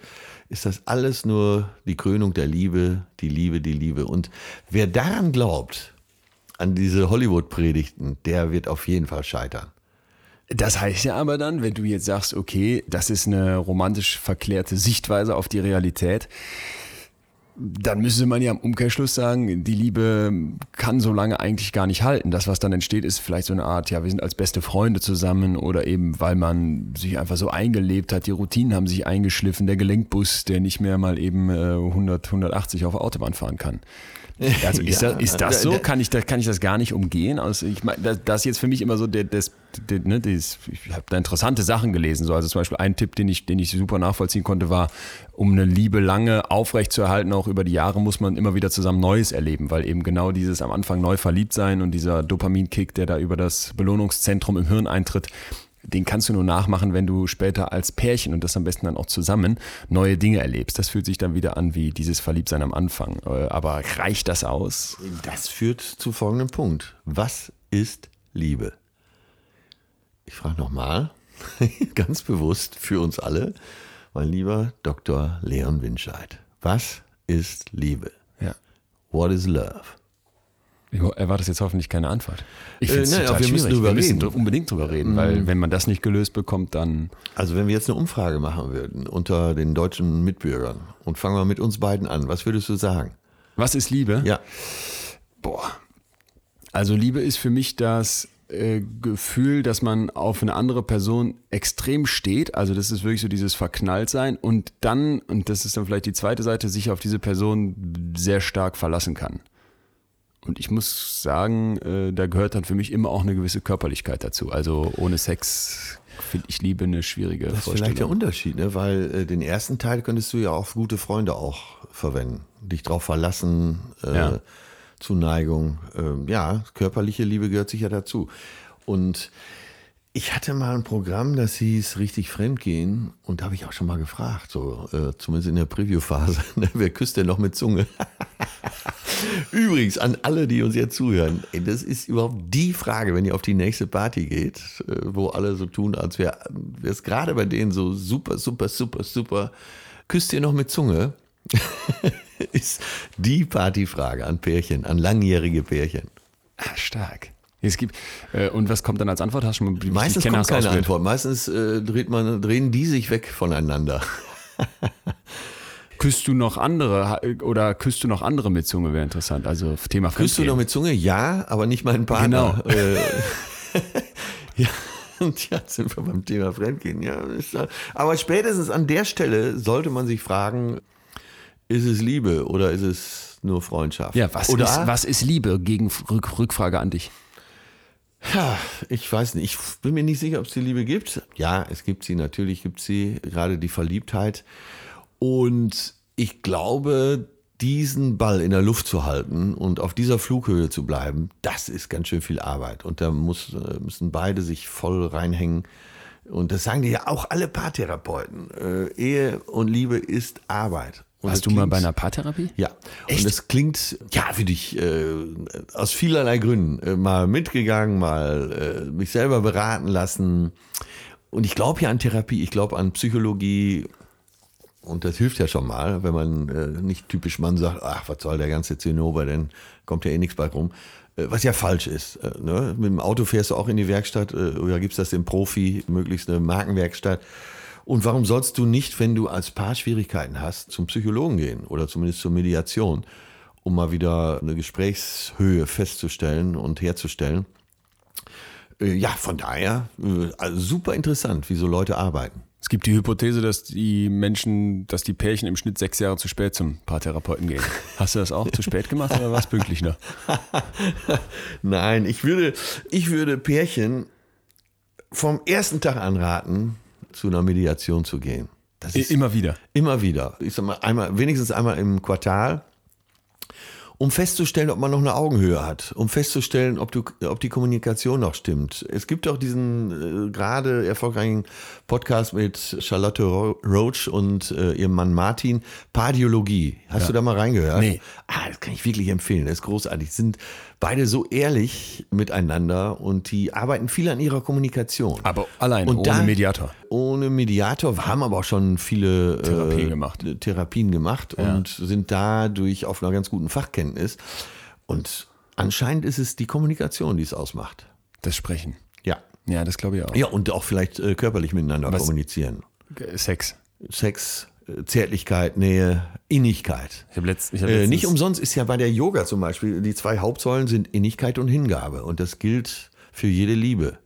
ist das alles nur die Krönung der Liebe, die Liebe, die Liebe. Und wer daran glaubt, an diese Hollywood-Predigten, der wird auf jeden Fall scheitern. Das heißt ja aber dann, wenn du jetzt sagst, okay, das ist eine romantisch verklärte Sichtweise auf die Realität, dann müsste man ja im Umkehrschluss sagen, die Liebe kann so lange eigentlich gar nicht halten. Das, was dann entsteht, ist vielleicht so eine Art, ja, wir sind als beste Freunde zusammen oder eben, weil man sich einfach so eingelebt hat, die Routinen haben sich eingeschliffen, der Gelenkbus, der nicht mehr mal eben 100, 180 auf der Autobahn fahren kann. Also ist, ja, das, ist das so? Kann ich, kann ich das gar nicht umgehen? Also ich meine, das, das ist jetzt für mich immer so, der, das, der, ne, das, ich habe da interessante Sachen gelesen. So. Also zum Beispiel ein Tipp, den ich, den ich super nachvollziehen konnte, war, um eine Liebe lange aufrechtzuerhalten, auch über die Jahre, muss man immer wieder zusammen Neues erleben, weil eben genau dieses am Anfang neu verliebt sein und dieser Dopaminkick, der da über das Belohnungszentrum im Hirn eintritt, den kannst du nur nachmachen, wenn du später als Pärchen und das am besten dann auch zusammen neue Dinge erlebst. Das fühlt sich dann wieder an wie dieses Verliebtsein am Anfang. Äh, aber reicht das aus? Das führt zu folgendem Punkt. Was ist Liebe? Ich frage nochmal, ganz bewusst für uns alle, mein lieber Dr. Leon Winscheid. Was ist Liebe? Ja. What is love? Erwartet jetzt hoffentlich keine Antwort. Ich äh, nein, wir müssen drüber wir müssen reden. unbedingt drüber reden, mhm. weil wenn man das nicht gelöst bekommt, dann. Also wenn wir jetzt eine Umfrage machen würden unter den deutschen Mitbürgern und fangen wir mit uns beiden an, was würdest du sagen? Was ist Liebe? Ja. Boah. Also Liebe ist für mich das äh, Gefühl, dass man auf eine andere Person extrem steht. Also das ist wirklich so dieses Verknalltsein und dann, und das ist dann vielleicht die zweite Seite, sich auf diese Person sehr stark verlassen kann. Und ich muss sagen, äh, da gehört dann für mich immer auch eine gewisse Körperlichkeit dazu. Also ohne Sex finde ich Liebe eine schwierige Das ist vielleicht der Unterschied, ne? weil äh, den ersten Teil könntest du ja auf gute Freunde auch verwenden. Dich drauf verlassen, äh, ja. Zuneigung. Äh, ja, körperliche Liebe gehört sicher dazu. Und ich hatte mal ein Programm, das hieß richtig Fremdgehen und da habe ich auch schon mal gefragt, so äh, zumindest in der Preview-Phase, ne, wer küsst denn noch mit Zunge? Übrigens, an alle, die uns jetzt zuhören, ey, das ist überhaupt die Frage, wenn ihr auf die nächste Party geht, äh, wo alle so tun, als wäre es gerade bei denen so super, super, super, super. Küsst ihr noch mit Zunge? ist die Partyfrage an Pärchen, an langjährige Pärchen. Ah, stark. Es gibt, äh, und was kommt dann als Antwort? Hast du mal, Meistens kommt keine Antwort. Meistens äh, dreht man, drehen die sich weg voneinander. Küsst du noch andere oder küsst du noch andere mit Zunge wäre interessant. Also Thema Küsst du noch mit Zunge? Ja, aber nicht meinen Partner. Genau. Äh, ja. Und jetzt sind wir beim Thema Fremdgehen. Ja, aber spätestens an der Stelle sollte man sich fragen, ist es Liebe oder ist es nur Freundschaft? Ja, was, oder? Ist, was ist Liebe? Gegen Rückfrage an dich. Ich weiß nicht. Ich bin mir nicht sicher, ob es die Liebe gibt. Ja, es gibt sie, natürlich gibt sie, gerade die Verliebtheit. Und ich glaube, diesen Ball in der Luft zu halten und auf dieser Flughöhe zu bleiben, das ist ganz schön viel Arbeit. Und da muss, äh, müssen beide sich voll reinhängen. Und das sagen dir ja auch alle Paartherapeuten. Äh, Ehe und Liebe ist Arbeit. Und Warst du klingt, mal bei einer Paartherapie? Ja. Echt? Und das klingt, ja, für dich äh, aus vielerlei Gründen. Äh, mal mitgegangen, mal äh, mich selber beraten lassen. Und ich glaube ja an Therapie, ich glaube an Psychologie. Und das hilft ja schon mal, wenn man äh, nicht typisch Mann sagt, ach, was soll der ganze Zinnober, denn kommt ja eh nichts bei rum. Äh, was ja falsch ist. Äh, ne? Mit dem Auto fährst du auch in die Werkstatt oder gibst das dem Profi, möglichst eine Markenwerkstatt. Und warum sollst du nicht, wenn du als Paar Schwierigkeiten hast, zum Psychologen gehen oder zumindest zur Mediation, um mal wieder eine Gesprächshöhe festzustellen und herzustellen? Äh, ja, von daher äh, also super interessant, wie so Leute arbeiten. Es gibt die Hypothese, dass die Menschen, dass die Pärchen im Schnitt sechs Jahre zu spät zum Paartherapeuten gehen. Hast du das auch zu spät gemacht oder war es pünktlich noch? Nein, ich würde, ich würde Pärchen vom ersten Tag anraten, zu einer Mediation zu gehen. Das ist immer wieder. Immer wieder. Ich sag mal, einmal, wenigstens einmal im Quartal. um festzustellen, ob man noch eine Augenhöhe hat, um festzustellen, ob, du, ob die Kommunikation noch stimmt. Es gibt auch diesen äh, gerade erfolgreichen Podcast mit Charlotte Ro Roach und äh, ihrem Mann Martin, Pardiologie. Hast Ja. du da mal reingehört? Nee. Ah, das kann ich wirklich empfehlen. Das ist großartig. Sind beide so ehrlich miteinander und die arbeiten viel an ihrer Kommunikation. Aber allein, Und ohne da- Mediator. Ohne Mediator, haben aber auch schon viele Therapien äh, gemacht. Therapien gemacht und sind dadurch auf einer ganz guten Fachkenntnis. Und anscheinend ist es die Kommunikation, die es ausmacht. Das Sprechen. Ja. Ja, das glaube ich auch. Ja, und auch vielleicht äh, körperlich miteinander Was- kommunizieren. Sex. Sex, äh, Zärtlichkeit, Nähe, Innigkeit. Ich habe letzt, ich hab Äh, letztens, nicht umsonst ist ja bei der Yoga zum Beispiel, die zwei Hauptsäulen sind Innigkeit und Hingabe. Und das gilt für jede Liebe.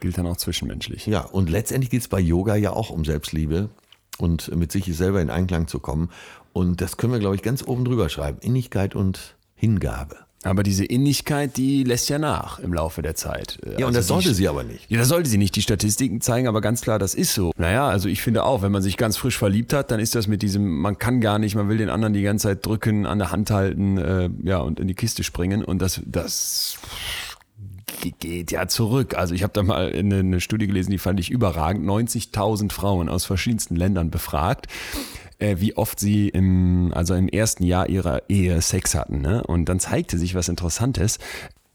gilt dann auch zwischenmenschlich. Ja, und letztendlich geht es bei Yoga ja auch um Selbstliebe und mit sich selber in Einklang zu kommen. Und das können wir, glaube ich, ganz oben drüber schreiben. Innigkeit und Hingabe. Aber diese Innigkeit, die lässt ja nach im Laufe der Zeit. Äh, Ja, und also das sollte die, sie aber nicht. Ja, das sollte sie nicht. Die Statistiken zeigen aber ganz klar, das ist so. Naja, also ich finde auch, wenn man sich ganz frisch verliebt hat, dann ist das mit diesem, man kann gar nicht, man will den anderen die ganze Zeit drücken, an der Hand halten, äh, ja, und in die Kiste springen. Und das, das geht ja zurück. Also ich habe da mal eine, eine Studie gelesen, die fand ich überragend. 90.000 Frauen aus verschiedensten Ländern befragt äh, wie oft sie im, also im ersten Jahr ihrer Ehe Sex hatten. Ne? Und dann zeigte sich was Interessantes.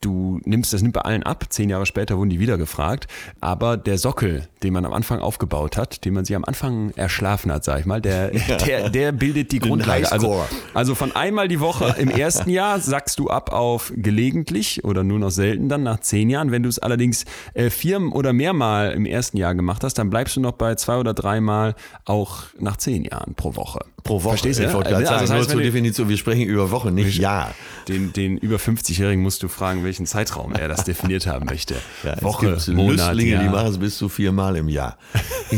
Du nimmst, das nimmt bei allen ab, zehn Jahre später wurden die wieder gefragt, aber der Sockel, den man am Anfang aufgebaut hat, den man sich am Anfang erschlafen hat, sag ich mal, der, der, der bildet die Den Grundlage. Also, also von einmal die Woche im ersten Jahr sackst du ab auf gelegentlich oder nur noch selten dann nach zehn Jahren. Wenn du es allerdings äh, vier oder mehrmal im ersten Jahr gemacht hast, dann bleibst du noch bei zwei oder dreimal auch nach zehn Jahren pro Woche. Pro Woche. Verstehst du? Ich wollte gerade Also sagen, das heißt, nur zur Definition, wir sprechen über Woche, nicht Jahr. Den, den über 50-Jährigen musst du fragen, welchen Zeitraum er das definiert haben möchte. Ja, Woche, es gibt Monat, Lüstlinge, Jahr. die machen es bis zu viermal im Jahr.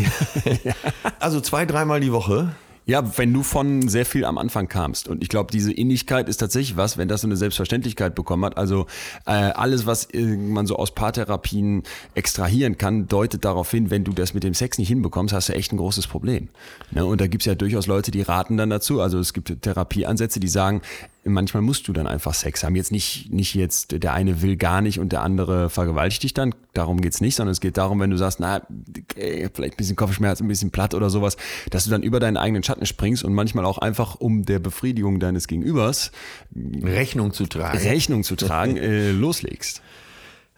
Also zwei, dreimal die Woche. Ja, wenn du von sehr viel am Anfang kamst. Und ich glaube, diese Innigkeit ist tatsächlich was, wenn das so eine Selbstverständlichkeit bekommen hat. Also äh, alles, was äh, man so aus Paartherapien extrahieren kann, deutet darauf hin, wenn du das mit dem Sex nicht hinbekommst, hast du echt ein großes Problem. Ne? Und da gibt's ja durchaus Leute, die raten dann dazu. Also es gibt Therapieansätze, die sagen, manchmal musst du dann einfach Sex haben. Jetzt nicht, nicht jetzt, der eine will gar nicht und der andere vergewaltigt dich dann. Darum geht's nicht, sondern es geht darum, wenn du sagst, na, vielleicht ein bisschen Kopfschmerz, ein bisschen platt oder sowas, dass du dann über deinen eigenen Schatten springst und manchmal auch einfach um der Befriedigung deines Gegenübers Rechnung zu tragen. Rechnung zu tragen, äh, loslegst.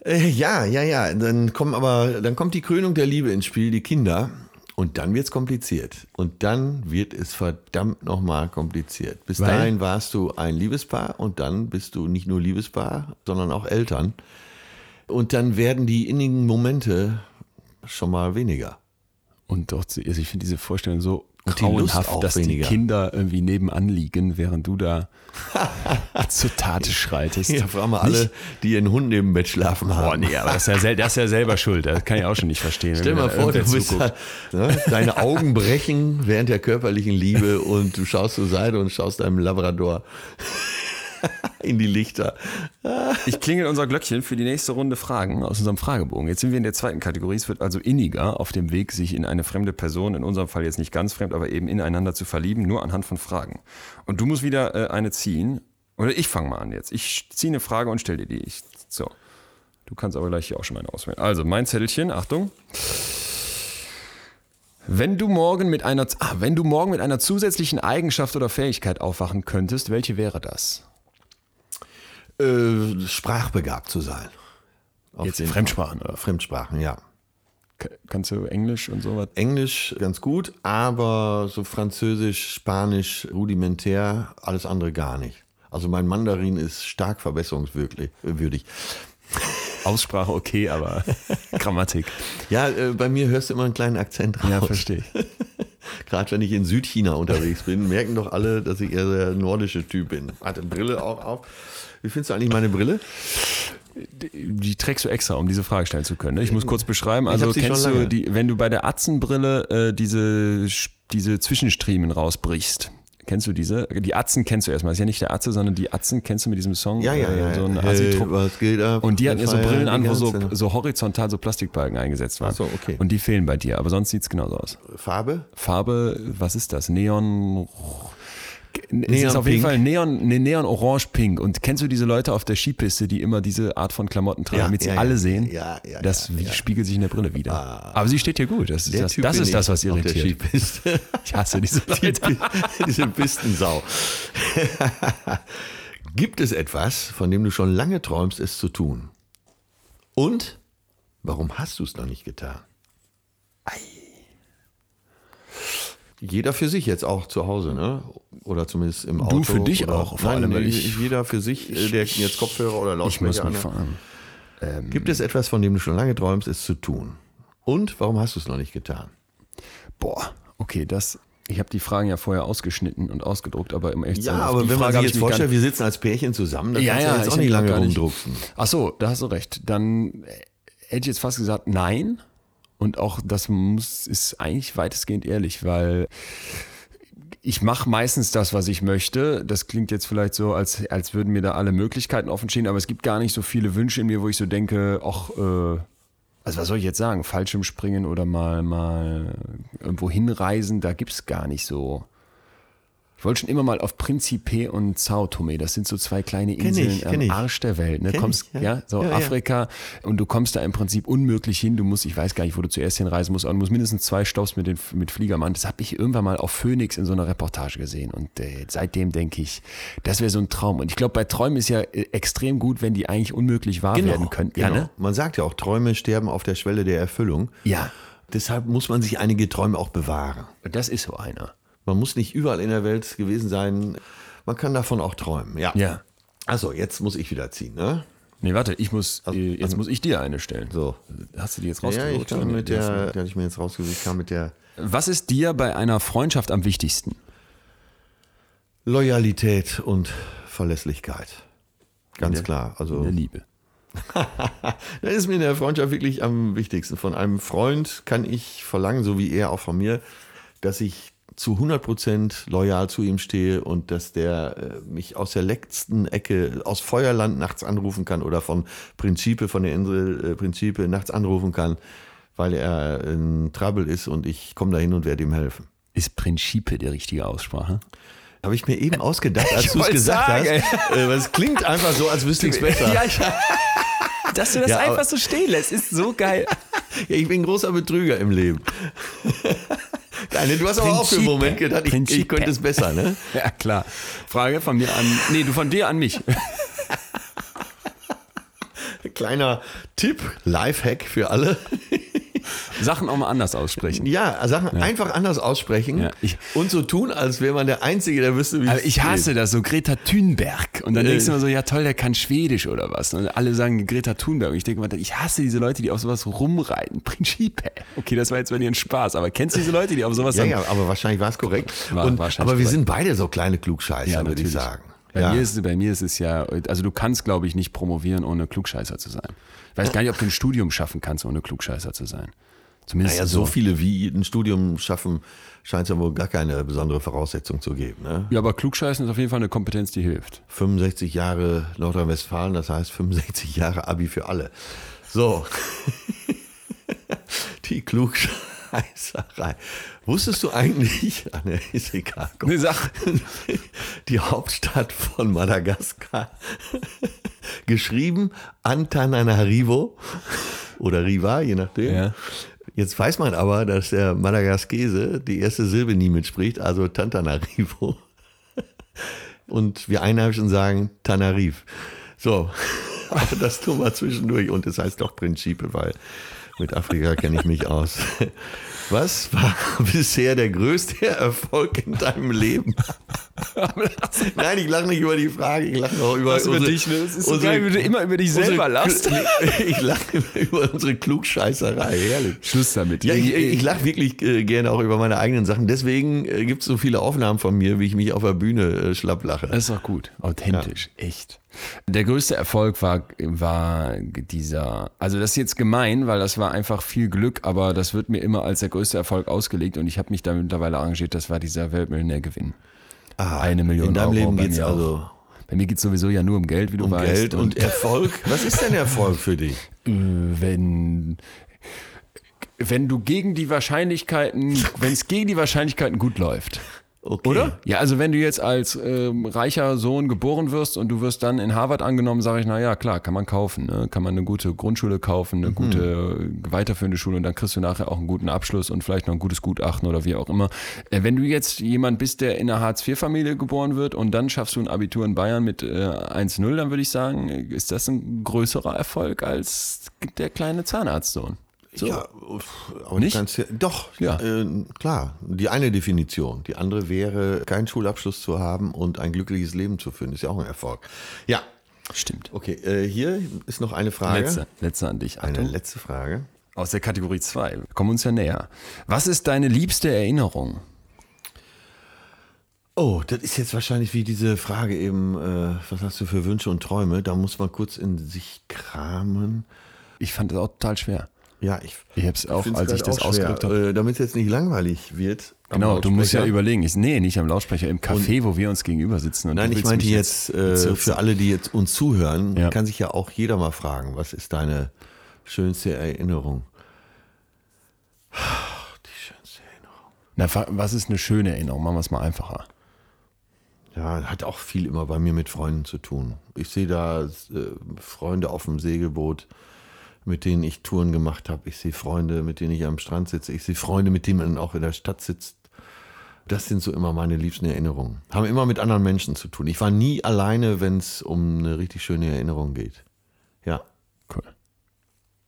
Äh, ja, ja, ja. Dann kommen aber, dann kommt die Krönung der Liebe ins Spiel, die Kinder. Und dann wird's kompliziert. Und dann wird es verdammt nochmal kompliziert. Bis Weil? dahin warst du ein Liebespaar und dann bist du nicht nur Liebespaar, sondern auch Eltern. Und dann werden die innigen Momente schon mal weniger. Und doch, also ich finde diese Vorstellung so Und die grauenhaft, dass weniger. die Kinder irgendwie nebenan liegen, während du da zur Tate schreitest. Ja, frag mal alle, die ihren Hund neben dem Bett schlafen Boah, haben. nee, aber das ist, ja das ist ja selber schuld. Das kann ich auch schon nicht verstehen. Stell mal vor, du bist da, ne, deine Augen brechen während der körperlichen Liebe und du schaust zur Seite und schaust einem Labrador in die Lichter. Ich klingel unser Glöckchen für die nächste Runde Fragen aus unserem Fragebogen. Jetzt sind wir in der zweiten Kategorie. Es wird also inniger auf dem Weg, sich in eine fremde Person, in unserem Fall jetzt nicht ganz fremd, aber eben ineinander zu verlieben, nur anhand von Fragen. Und du musst wieder äh, eine ziehen. Oder ich fange mal an jetzt. Ich ziehe eine Frage und stell dir die. Ich, so. Du kannst aber gleich hier auch schon eine auswählen. Also, mein Zettelchen, Achtung. Wenn du morgen mit einer, ah, wenn du morgen mit einer zusätzlichen Eigenschaft oder Fähigkeit aufwachen könntest, welche wäre das? Äh, sprachbegabt zu sein. Auf Jetzt jeden Fremdsprachen, oder? Fremdsprachen, ja. Kannst du Englisch und sowas? Englisch ganz gut, aber so Französisch, Spanisch rudimentär, alles andere gar nicht. Also mein Mandarin ist stark verbesserungswürdig. Aussprache okay, aber Grammatik. Ja, äh, bei mir hörst du immer einen kleinen Akzent raus. Ja, verstehe ich. Gerade wenn ich in Südchina unterwegs bin, merken doch alle, dass ich eher der nordische Typ bin. Hatte Brille auch auf. Wie findest du eigentlich meine Brille? Die trägst du extra, um diese Frage stellen zu können. ne? Ich muss kurz beschreiben. Also kennst du, die, wenn du bei der Atzenbrille äh, diese, diese Zwischenstriemen rausbrichst, kennst du diese? Die Atzen kennst du erstmal. Das ist ja nicht der Atze, sondern die Atzen kennst du mit diesem Song. Ja, ja, äh, ja. So ein Hey, was geht ab? Und die hatten ja so Brillen an, wo so, so horizontal so Plastikbalken eingesetzt waren. Ach so, okay. Und die fehlen bei dir, aber sonst sieht's genauso aus. Farbe? Farbe, was ist das? Neon, es ist auf jeden. Fall Neon, ne, Neon Orange Pink. Und kennst du diese Leute auf der Skipiste, die immer diese Art von Klamotten tragen, Ja, damit sie ja, alle sehen? Ja, ja, Das spiegelt sich in der Brille wieder. Aber sie steht hier gut. Das ist, das, das, ist das, was auf der irritiert. Skipiste. Ich hasse diese Die, Leute. diese Pistensau. Gibt es etwas, von dem du schon lange träumst, es zu tun? Und warum hast du es noch nicht getan? Jeder für sich jetzt auch zu Hause, ne? Oder zumindest im Auto. für dich oder, auch, vor Nein, allem, weil ich, ich- jeder für sich, äh, der jetzt Kopfhörer oder Ich muss Lautsprecher mich fahren. Gibt es etwas, von dem du schon lange träumst, es zu tun? Und warum hast du es noch nicht getan? Boah, okay, das. Ich habe die Fragen ja vorher ausgeschnitten und ausgedruckt, aber im echt Ja, aber wenn man sich jetzt vorstellt, wir sitzen als Pärchen zusammen, dann ja, kannst ja, du jetzt ich auch nicht lange rumdrucksen. Ach so, da hast du recht. Dann hätte ich jetzt fast gesagt, nein. Und auch das muss, ist eigentlich weitestgehend ehrlich, weil ich mache meistens das, was ich möchte. Das klingt jetzt vielleicht so, als, als würden mir da alle Möglichkeiten offen stehen, aber es gibt gar nicht so viele Wünsche in mir, wo ich so denke, ach, äh, also was soll ich jetzt sagen? Fallschirmspringen oder mal, mal irgendwo hinreisen, da gibt's gar nicht so. Ich wollte schon immer mal auf Principe und Sao Tome. Das sind so zwei kleine Inseln ich, am. Arsch der Welt. Ne? Kenn Kommst, ich, ja. ja. so Ja, ja. Afrika und du kommst da im Prinzip unmöglich hin. Du musst, ich weiß gar nicht, wo du zuerst hinreisen musst, aber du musst mindestens zwei Stops mit, den, mit Flieger machen. Das habe ich irgendwann mal auf Phoenix in so einer Reportage gesehen. Und äh, seitdem denke ich, das wäre so ein Traum. Und ich glaube, bei Träumen ist ja äh, extrem gut, wenn die eigentlich unmöglich wahr werden können. genau. Ja, ne? Man sagt ja auch, Träume sterben auf der Schwelle der Erfüllung. ja, Deshalb muss man sich einige Träume auch bewahren. das ist so einer. Man muss nicht überall in der Welt gewesen sein. Man kann davon auch träumen. Ja. Ja. Also, jetzt muss ich wieder ziehen, ne? Nee, warte, ich muss, äh, jetzt muss ich dir eine stellen. So. Hast du die jetzt Ja, rausgesucht? ich kam mit der, die hatte ich mir jetzt rausgesucht, kam mit der Was ist dir bei einer Freundschaft am wichtigsten? Loyalität und Verlässlichkeit. Ganz der- klar. Also, In der Liebe. Das ist mir in der Freundschaft wirklich am wichtigsten. Von einem Freund kann ich verlangen, so wie er auch von mir, dass ich zu 100% loyal zu ihm stehe und dass der äh, mich aus der letzten Ecke, aus Feuerland nachts anrufen kann oder von Prinzipe, von der Insel äh, Prinzipe nachts anrufen kann, weil er in Trouble ist und ich komme dahin und werde ihm helfen. Ist Principe die richtige Aussprache? Habe ich mir eben ausgedacht, als du es gesagt sagen, hast. Äh, es klingt einfach so, als wüsste ich es besser. Ja, ich, dass du das Ja, einfach so stehen lässt, ist so geil. Ja, ich bin ein großer Betrüger im Leben. Deine, du hast aber auch für einen. Moment gedacht, ich, ich könnte es besser, ne? Ja, klar. Frage von mir an, nee, du von dir an mich. Kleiner Tipp, Lifehack für alle. Sachen auch mal anders aussprechen. Ja, Sachen einfach anders aussprechen Ja, ich- und so tun, als wäre man der Einzige, der wüsste, wie Aber ich hasse das, so Greta Thunberg. Und dann denkst du immer so, ja toll, der kann Schwedisch oder was. Und alle sagen Greta Thunberg. Und ich denke mal, ich hasse diese Leute, die auf sowas rumreiten. Principe. Okay, das war jetzt bei dir ein Spaß. Aber kennst du diese Leute, die auf sowas Ja, sagen? ja, aber wahrscheinlich war es korrekt. War und, wahrscheinlich aber wir korrekt. sind beide so kleine Klugscheißer, würde ich sagen. Bei, ja. mir ist, bei mir ist es ja, also du kannst, glaube ich, nicht promovieren, ohne Klugscheißer zu sein. Ich weiß gar nicht, ob du ein Studium schaffen kannst, ohne Klugscheißer zu sein. Zumindest naja, so viele wie ein Studium schaffen, scheint es ja wohl gar keine besondere Voraussetzung zu geben. Ne? Ja, aber Klugscheißen ist auf jeden Fall eine Kompetenz, die hilft. 65 Jahre Nordrhein-Westfalen, das heißt 65 Jahre Abi für alle. So. Die Klugscheißerei. Wusstest du eigentlich, ah, ne, ist egal, komm. Nee, sag. die Hauptstadt von Madagaskar, geschrieben Antananarivo oder Riva, je nachdem. Ja. Jetzt weiß man aber, dass der Madagaskese die erste Silbe nie mitspricht, also Tantanarivo. Und wir Einheimischen sagen Tanarif. So, aber das tun wir zwischendurch und es heißt doch Principe, weil mit Afrika kenne ich mich aus. Was war bisher der größte Erfolg in deinem Leben? Nein, ich lache nicht über die Frage, ich lache auch über, Was über unsere, dich, ne? Es ist so unsere- geil, wie du immer über dich selber lachst. Ich lache über unsere Klugscheißerei, herrlich. Schluss damit. Ja, ich, ich lache wirklich äh, gerne auch über meine eigenen Sachen. Deswegen äh, gibt es so viele Aufnahmen von mir, wie ich mich auf der Bühne äh, schlapp lache. Das ist auch gut. Authentisch. Echt. Der größte Erfolg war, war dieser, also das ist jetzt gemein, weil das war einfach viel Glück, aber das wird mir immer als der größte Erfolg ausgelegt und ich habe mich da mittlerweile arrangiert, das war dieser Weltmillionärgewinn. Eine Million In deinem Euro Leben bei geht es mir auch. also Bei mir geht es sowieso ja nur um Geld, wie du um weißt. Geld und Erfolg. Was ist denn Erfolg für dich? äh, wenn, wenn du gegen die Wahrscheinlichkeiten, wenn es gegen die Wahrscheinlichkeiten gut läuft. Okay. Oder? Ja, also wenn du jetzt als ähm, reicher Sohn geboren wirst und du wirst dann in Harvard angenommen, sage ich, na ja, klar, kann man kaufen. Ne? Kann man eine gute Grundschule kaufen, Mhm. eine gute weiterführende Schule und dann kriegst du nachher auch einen guten Abschluss und vielleicht noch ein gutes Gutachten oder wie auch immer. Äh, wenn du jetzt jemand bist, der in einer Hartz-IV-Familie geboren wird und dann schaffst du ein Abitur in Bayern mit äh, 1-0, dann würde ich sagen, ist das ein größerer Erfolg als der kleine Zahnarztsohn. So. Ja, aber Nicht? Kannst ja, doch, Ja. Äh, klar. Die eine Definition. Die andere wäre, keinen Schulabschluss zu haben und ein glückliches Leben zu führen. Ist ja auch ein Erfolg. Ja, Stimmt. okay. Äh, hier ist noch eine Frage. Letzte, letzte an dich. Eine Achtung. letzte Frage. Aus der Kategorie 2. Wir kommen uns ja näher. Was ist deine liebste Erinnerung? Oh, das ist jetzt wahrscheinlich wie diese Frage eben, äh, was hast du für Wünsche und Träume? Da muss man kurz in sich kramen. Ich fand das auch total schwer. Ja, ich, Ich hab's auch, find's als ich das auch ausgedrückt habe. Äh, Damit es jetzt nicht langweilig wird. Genau, du musst ja überlegen. Ich, nee, nicht am Lautsprecher, im Café, wo wir uns gegenüber sitzen. Und Nein, ich meinte mich jetzt, äh, für alle, die jetzt uns zuhören, Ja. kann sich ja auch jeder mal fragen, was ist deine schönste Erinnerung? Die schönste Erinnerung. Na, was ist eine schöne Erinnerung? Machen wir es mal einfacher. Ja, hat auch viel immer bei mir mit Freunden zu tun. Ich sehe da äh, Freunde auf dem Segelboot, mit denen ich Touren gemacht habe. Ich sehe Freunde, mit denen ich am Strand sitze. Ich sehe Freunde, mit denen man auch in der Stadt sitzt. Das sind so immer meine liebsten Erinnerungen. Haben immer mit anderen Menschen zu tun. Ich war nie alleine, wenn es um eine richtig schöne Erinnerung geht. Ja. Cool.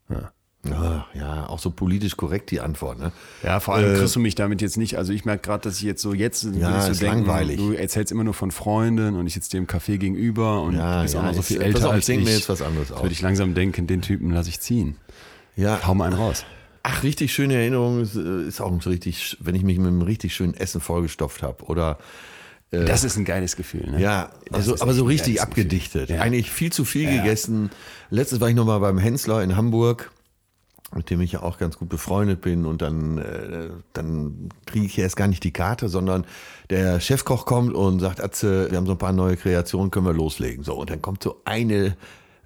Ja, ja, auch so politisch korrekt die Antwort. Ne? Ja, vor allem kriegst du mich damit jetzt nicht. Also ich merke gerade, dass ich jetzt so jetzt Ja, so ist denken, langweilig. du erzählst immer nur von Freunden und ich sitze dir im Café gegenüber und Ja, du bist auch ja, noch so viel pass älter auf, ich als ich. mir jetzt was anderes aus. Würde ich langsam denken, den Typen lasse ich ziehen. Ja, Hau mal einen raus. Ach, richtig schöne Erinnerung ist, äh, ist auch so richtig, wenn ich mich mit einem richtig schönen Essen vollgestopft habe. Oder Das ist ein geiles Gefühl. Ne? ja, also, aber so richtig abgedichtet. Ja. Eigentlich viel zu viel gegessen. Letztens war ich noch mal beim Hensler in Hamburg, mit dem ich ja auch ganz gut befreundet bin. Und dann, äh, dann kriege ich erst gar nicht die Karte, sondern der Chefkoch kommt und sagt, Atze, wir haben so ein paar neue Kreationen, können wir loslegen. So, und dann kommt so eine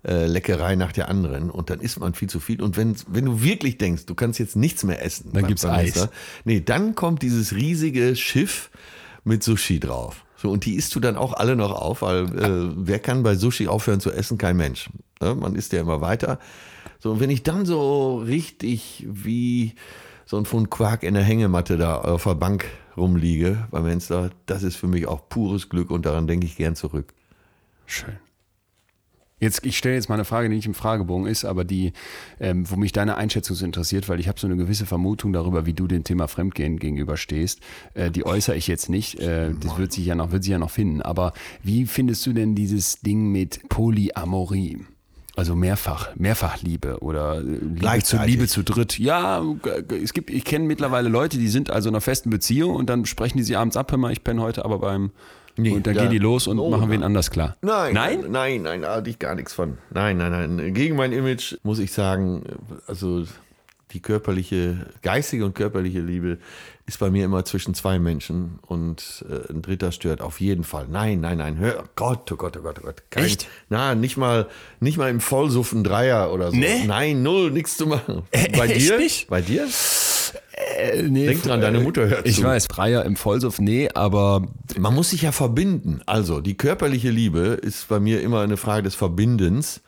äh, Leckerei nach der anderen und dann isst man viel zu viel. Und wenn, wenn du wirklich denkst, du kannst jetzt nichts mehr essen, Dann gibt's Eis. Nee, dann kommt dieses riesige Schiff mit Sushi drauf. So, und die isst du dann auch alle noch auf, weil äh, wer kann bei Sushi aufhören zu essen? Kein Mensch. Ne? Man isst ja immer weiter. So, und wenn ich dann so richtig wie so ein Pfund Quark in der Hängematte da auf der Bank rumliege beim Fenster, das ist für mich auch pures Glück und daran denke ich gern zurück. Schön. Jetzt, ich stelle jetzt mal eine Frage, die nicht im Fragebogen ist, aber die, ähm, wo mich deine Einschätzung so interessiert, weil ich habe so eine gewisse Vermutung darüber, wie du dem Thema Fremdgehen gegenüberstehst. Äh, die äußere ich jetzt nicht. Äh, das wird sich ja noch, wird sich ja noch finden. Aber wie findest du denn dieses Ding mit Polyamorie? Also mehrfach, Mehrfachliebe oder äh, Liebe zu. Liebe zu dritt. Ja, es gibt, ich kenne mittlerweile Leute, die sind also in einer festen Beziehung und dann sprechen die sie abends ab, hör mal, ich penne heute aber beim Nee, und dann da- gehen die los und Oh, machen wen nein. anders klar. Nein, Nein? nein, nein, da hatte ich gar nichts von. Nein, nein, nein. Gegen mein Image muss ich sagen, also die körperliche, geistige und körperliche Liebe ist bei mir immer zwischen zwei Menschen und äh, ein dritter stört auf jeden Fall. Nein, nein, nein. Hör, Gott, oh Gott, oh Gott, oh Gott. Kein, Echt? Na, nicht mal, nicht mal im Vollsuffen Dreier oder so. Nee? Nein, null, nichts zu machen. Bei echt dir? nicht? Bei dir? Äh, nee, Denk dran, deine Mutter hört Ich zu. weiß, Dreier im Vollsuff, nee, aber Man muss sich ja verbinden. Also, die körperliche Liebe ist bei mir immer eine Frage des Verbindens.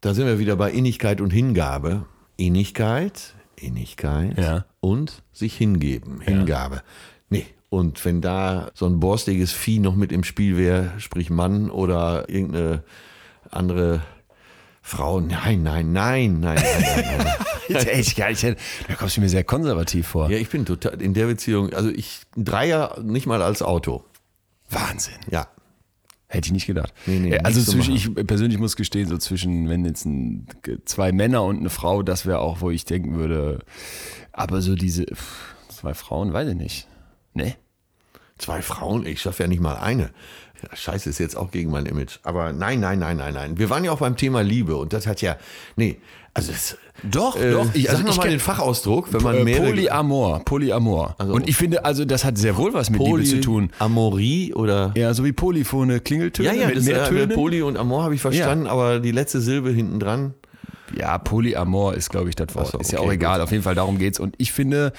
Da sind wir wieder bei Innigkeit und Hingabe. Innigkeit, Innigkeit Ja. und sich hingeben, Hingabe. Nee, und wenn da so ein borstiges Vieh noch mit im Spiel wäre, sprich Mann oder irgendeine andere Frau, nein, nein, nein, nein, nein, nein, nein. Gar nicht. Da kommst du mir sehr konservativ vor. Ja, ich bin total in der Beziehung, also ich, ein Dreier nicht mal als Auto. Wahnsinn. Ja, Hätte ich nicht gedacht. Nee, nee, Äh, also nichts zu zwischen, ich persönlich muss gestehen, so zwischen, wenn jetzt ein, zwei Männer und eine Frau, das wäre auch, wo ich denken würde, aber so diese pff, zwei Frauen, weiß ich nicht. Ne? Zwei Frauen, ich schaffe ja nicht mal eine. Scheiße ist jetzt auch gegen mein Image. Aber nein, nein, nein, nein, nein. Wir waren ja auch beim Thema Liebe und das hat ja, nee, also das, Doch, äh, doch. Ich, also ich mal den Fachausdruck, wenn man Äh, mehrere Polyamor, Polyamor. Also- und ich finde, also das hat sehr wohl was mit Liebe zu tun. Amorie oder Ja, so wie Polyphone Klingeltöne ja, ja, mit das, mehr äh, Tönen. Poly und Amor habe ich verstanden, aber die letzte Silbe hinten dran. Ja, Polyamor ist, glaube ich, das Wort. So, ist ja okay, auch egal. Auf jeden Fall darum geht's. Und ich finde,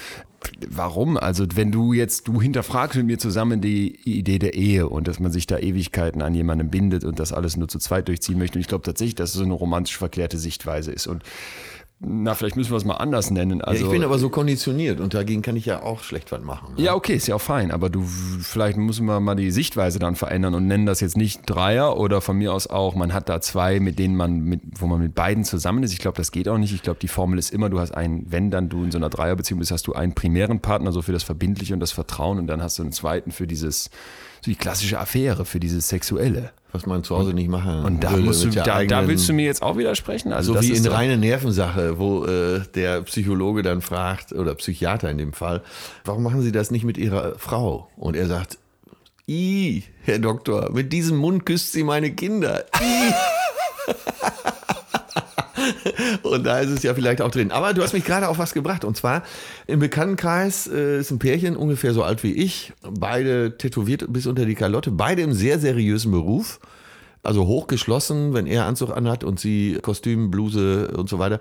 warum? Also wenn du jetzt, du hinterfragst mit mir zusammen die Idee der Ehe und dass man sich da Ewigkeiten an jemandem bindet und das alles nur zu zweit durchziehen möchte. Und ich glaube tatsächlich, dass es so eine romantisch verklärte Sichtweise ist. Und na, vielleicht müssen wir es mal anders nennen. Also, ja, ich bin aber so konditioniert und dagegen kann ich ja auch schlecht was machen. Ne? Ja, okay, ist ja auch fein, aber du, vielleicht müssen wir mal die Sichtweise dann verändern und nennen das jetzt nicht Dreier oder von mir aus auch, man hat da zwei, mit denen man, mit, wo man mit beiden zusammen ist. Ich glaube, das geht auch nicht. Ich glaube, die Formel ist immer, du hast einen, wenn dann du in so einer Dreierbeziehung bist, hast du einen primären Partner, so für das Verbindliche und das Vertrauen und dann hast du einen zweiten für dieses, so die klassische Affäre, für dieses Sexuelle. Was man zu Hause nicht machen Und da, musst du, da, da eigenen- willst du mir jetzt auch widersprechen? Also so wie in reine Nervensache, wo äh, der Psychologe dann fragt, oder Psychiater in dem Fall, warum machen Sie das nicht mit Ihrer Frau? Und er sagt, I, Herr Doktor, mit diesem Mund küsst sie meine Kinder. I. Und da ist es ja vielleicht auch drin. Aber du hast mich gerade auf was gebracht. Und zwar im Bekanntenkreis äh, ist ein Pärchen ungefähr so alt wie ich. Beide tätowiert bis unter die Kalotte. Beide im sehr seriösen Beruf. Also hochgeschlossen, wenn er Anzug anhat und sie Kostüm, Bluse und so weiter.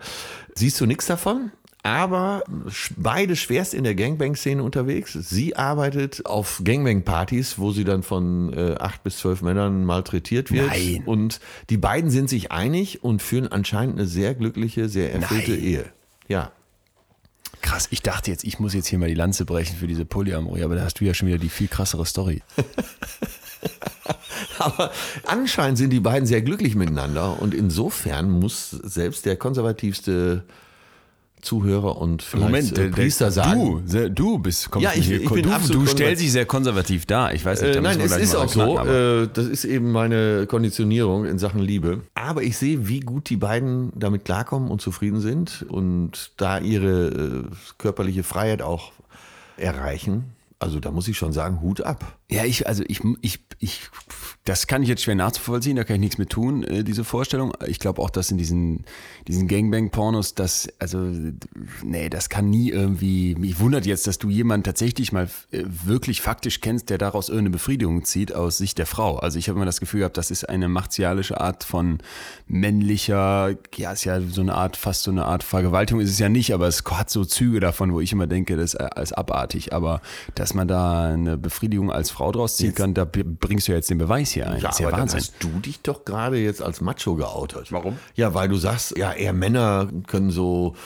Siehst du nichts davon? Aber beide schwerst in der Gangbang-Szene unterwegs. Sie arbeitet auf Gangbang-Partys, wo sie dann von äh, acht bis zwölf Männern malträtiert wird. Nein. Und die beiden sind sich einig und führen anscheinend eine sehr glückliche, sehr erfüllte Nein. Ehe. Ja. Krass, ich dachte jetzt, ich muss jetzt hier mal die Lanze brechen für diese Polyamorie, aber da hast du ja schon wieder die viel krassere Story. Aber anscheinend sind die beiden sehr glücklich miteinander und insofern muss selbst der konservativste Zuhörer und vielleicht äh, Priester sagen. du, du bist, kommst Ja, ich- hier, ich bin du, absolut du stellst dich sehr konservativ dar. Ich weiß nicht, Äh, da nein, müssen wir es ist auch so. Äh, das ist eben meine Konditionierung in Sachen Liebe. Aber ich sehe, wie gut die beiden damit klarkommen und zufrieden sind und da ihre äh, körperliche Freiheit auch erreichen. Also da muss ich schon sagen, Hut ab. Ja, ich, also ich, ich, ich, das kann ich jetzt schwer nachzuvollziehen, da kann ich nichts mit tun, äh, diese Vorstellung. Ich glaube auch, dass in diesen, diesen Gangbang-Pornos, das, also, nee, das kann nie irgendwie, mich wundert jetzt, dass du jemanden tatsächlich mal äh, wirklich faktisch kennst, der daraus irgendeine Befriedigung zieht aus Sicht der Frau. Also ich habe immer das Gefühl gehabt, das ist eine martialische Art von männlicher, ja, ist ja so eine Art, fast so eine Art Vergewaltigung ist es ja nicht, aber es hat so Züge davon, wo ich immer denke, das ist äh, abartig. Aber dass man da eine Befriedigung als Frau draus ziehen kann, da bringst du ja jetzt den Beweis hier ein. das ist ja aber Wahnsinn. dann hast du dich doch gerade jetzt als Macho geoutet. Warum? Ja, weil du sagst, ja, eher Männer können so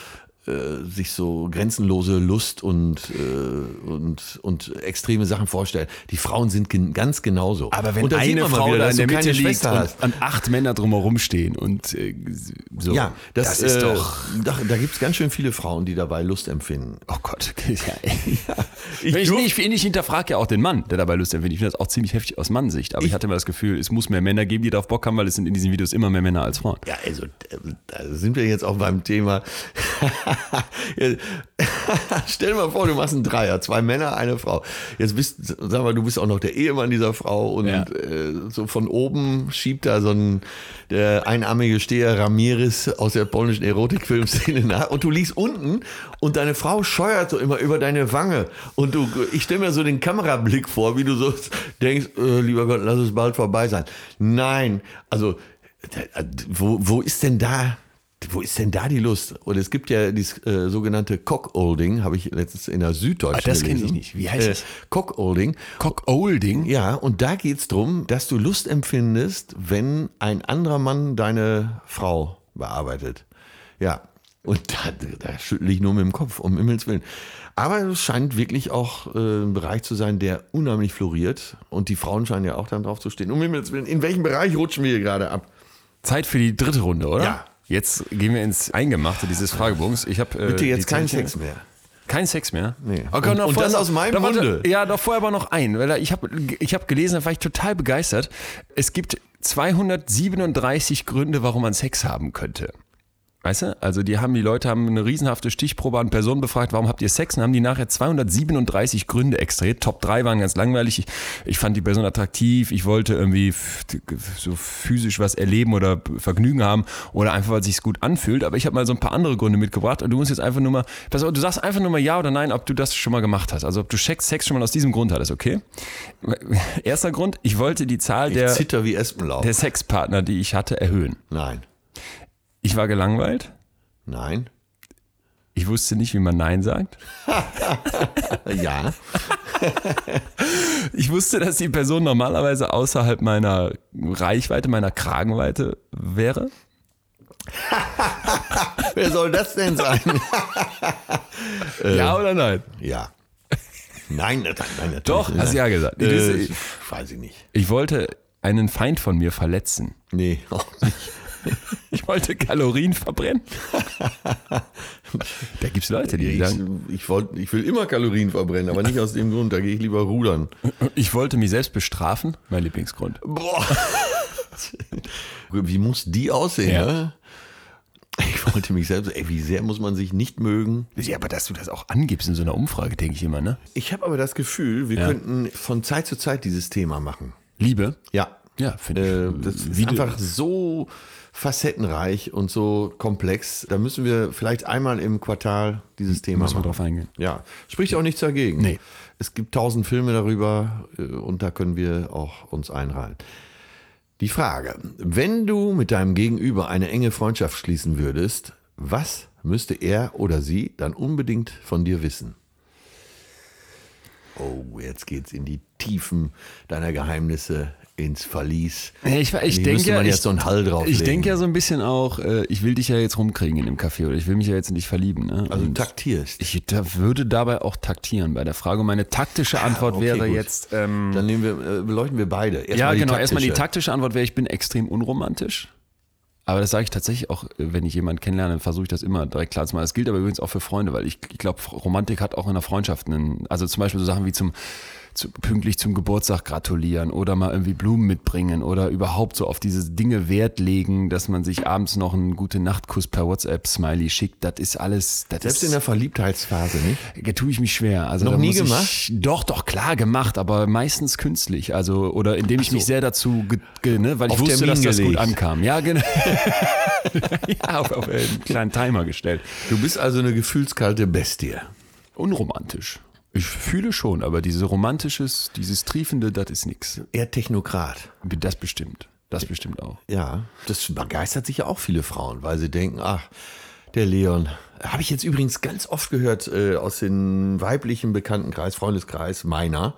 äh, sich so grenzenlose Lust und, äh, und, und extreme Sachen vorstellen. Die Frauen sind gen ganz genauso. Aber wenn eine Frau wieder, da in der Mitte liegt und, hast. und acht Männer drumherum stehen und äh, so, Ja, das, ist äh, doch. Da, da gibt es ganz schön viele Frauen, die dabei Lust empfinden. Oh Gott. Ja, ey. Ich ich, nee, ich, ich hinterfrage ja auch den Mann, der dabei Lust empfindet. Ich finde das auch ziemlich heftig aus Mannsicht. Aber ich, hatte immer das Gefühl, es muss mehr Männer geben, die darauf Bock haben, weil es sind in diesen Videos immer mehr Männer als Frauen. Ja, also äh, da sind wir jetzt auch beim Thema. Stell dir mal vor, du machst einen Dreier, zwei Männer, eine Frau. Jetzt bist, sag mal, du bist auch noch der Ehemann dieser Frau und Ja. äh, so von oben schiebt da so ein der einarmige Steher Ramirez aus der polnischen Erotikfilmszene nach und du liegst unten und deine Frau scheuert so immer über deine Wange und du, ich stelle mir so den Kamerablick vor, wie du so denkst, äh, lieber Gott, lass es bald vorbei sein. Nein, also wo, wo ist denn da, wo ist denn da die Lust? Und es gibt ja dieses äh, sogenannte Cockolding, habe ich letztens in der Süddeutschen Ah, das kenn ich nicht. Wie heißt äh, das? Cockolding. Cock-Olding? Ja, und da geht es darum, dass du Lust empfindest, wenn ein anderer Mann deine Frau bearbeitet. Ja, und da, da schüttle ich nur mit dem Kopf, um Himmels Willen. Aber es scheint wirklich auch äh, ein Bereich zu sein, der unheimlich floriert. Und die Frauen scheinen ja auch dann drauf zu stehen. Um Himmels Willen, in welchem Bereich rutschen wir hier gerade ab? Zeit für die dritte Runde, oder? Ja. Jetzt gehen wir ins Eingemachte dieses Fragebogens. Ich habe äh, Bitte jetzt keinen Sex mehr. Kein Sex mehr? Nee. Okay, Und- noch und vorher das aus meinem Munde. Ja, doch vorher aber noch ein, weil ich habe ich hab gelesen, da war ich total begeistert. Es gibt 237 Gründe, warum man Sex haben könnte. Weißt du? Also die haben, die Leute haben eine riesenhafte Stichprobe an Personen befragt, warum habt ihr Sex? Und haben die nachher 237 Gründe extrahiert. Top 3 waren ganz langweilig. Ich, ich fand die Person attraktiv, ich wollte irgendwie so physisch was erleben oder Vergnügen haben oder einfach, weil es sich gut anfühlt. Aber ich habe mal so ein paar andere Gründe mitgebracht und du musst jetzt einfach nur mal, pass auf, du sagst einfach nur mal ja oder nein, ob du das schon mal gemacht hast. Also ob du Sex, Sex schon mal aus diesem Grund hattest, okay? Erster Grund, ich wollte die Zahl Ich der, zitter wie Espenlaub. der Sexpartner, die ich hatte, erhöhen. Nein. Ich war gelangweilt. Nein. Ich wusste nicht, wie man Nein sagt. Ja. Ich wusste, dass die Person normalerweise außerhalb meiner Reichweite, meiner Kragenweite wäre. Wer soll das denn sein? ja oder nein? ja. Nein, nein, nein, natürlich. Doch, hast du ja gesagt. Äh, weiß ich nicht. Ich wollte einen Feind von mir verletzen. Nee, auch nicht. Ich wollte Kalorien verbrennen. Da gibt es Leute, die Ich, sagen, ich, wollt, ich will immer Kalorien verbrennen, aber nicht aus dem Grund, da gehe ich lieber rudern. ich wollte mich selbst bestrafen. Mein Lieblingsgrund. Boah. Wie muss die aussehen, Ja. ne? Ich wollte mich selbst, ey, wie sehr muss man sich nicht mögen? Ja, aber dass du das auch angibst in so einer Umfrage, denke ich immer, ne? Ich habe aber das Gefühl, wir Ja. könnten von Zeit zu Zeit dieses Thema machen. Liebe? Ja. Ja, finde Äh, ich. das ist einfach so facettenreich und so komplex. Da müssen wir vielleicht einmal im Quartal dieses Thema Muss man drauf eingehen. Ja, spricht auch nichts dagegen. Nee. Es gibt tausend Filme darüber äh, und da können wir auch uns einreihen. Die Frage, wenn du mit deinem Gegenüber eine enge Freundschaft schließen würdest, was müsste er oder sie dann unbedingt von dir wissen? Oh, jetzt geht's in die Tiefen deiner Geheimnisse, ins Verlies. Ich, ich denke müsste ja, man ich, jetzt so einen Hall drauflegen. ich denke ja so ein bisschen auch, äh, ich will dich ja jetzt rumkriegen in dem Café oder ich will mich ja jetzt in dich verlieben. Ne? Also Und taktierst. ich da würde dabei auch taktieren bei der Frage. Und meine taktische Antwort okay, wäre gut. jetzt. Ähm, Dann nehmen wir, äh, beleuchten wir beide. Erst ja, genau. Erstmal die taktische. taktische Antwort wäre, ich bin extrem unromantisch. Aber das sage ich tatsächlich auch, äh, wenn ich jemanden kennenlerne, versuche ich das immer direkt klar zu machen. Das gilt aber übrigens auch für Freunde, weil ich, ich glaube, Romantik hat auch in der Freundschaft einen, also zum Beispiel so Sachen wie zum, zu, pünktlich zum Geburtstag gratulieren oder mal irgendwie Blumen mitbringen oder überhaupt so auf diese Dinge Wert legen, dass man sich abends noch einen gute Nachtkuss per WhatsApp-Smiley schickt. Das ist alles, das Selbst ist, in der Verliebtheitsphase, nicht? da tue ich mich schwer. Also Noch nie gemacht? Ich, doch, doch, klar gemacht, aber meistens künstlich. Also, oder indem ich mich sehr dazu, ge, ge, ne, weil ich Auf wusste, Termin dass das gut ankam. Ja, genau. ja, auf, auf einen kleinen Timer gestellt. Du bist also eine gefühlskalte Bestie. Unromantisch. Ich fühle schon, aber diese romantisches, dieses triefende, das ist nix. Eher Technokrat. Das bestimmt. Das bestimmt auch. Ja, das begeistert sich ja auch viele Frauen, weil sie denken, ach, der Leon. Habe ich jetzt übrigens ganz oft gehört äh, aus dem weiblichen Bekanntenkreis, Freundeskreis meiner,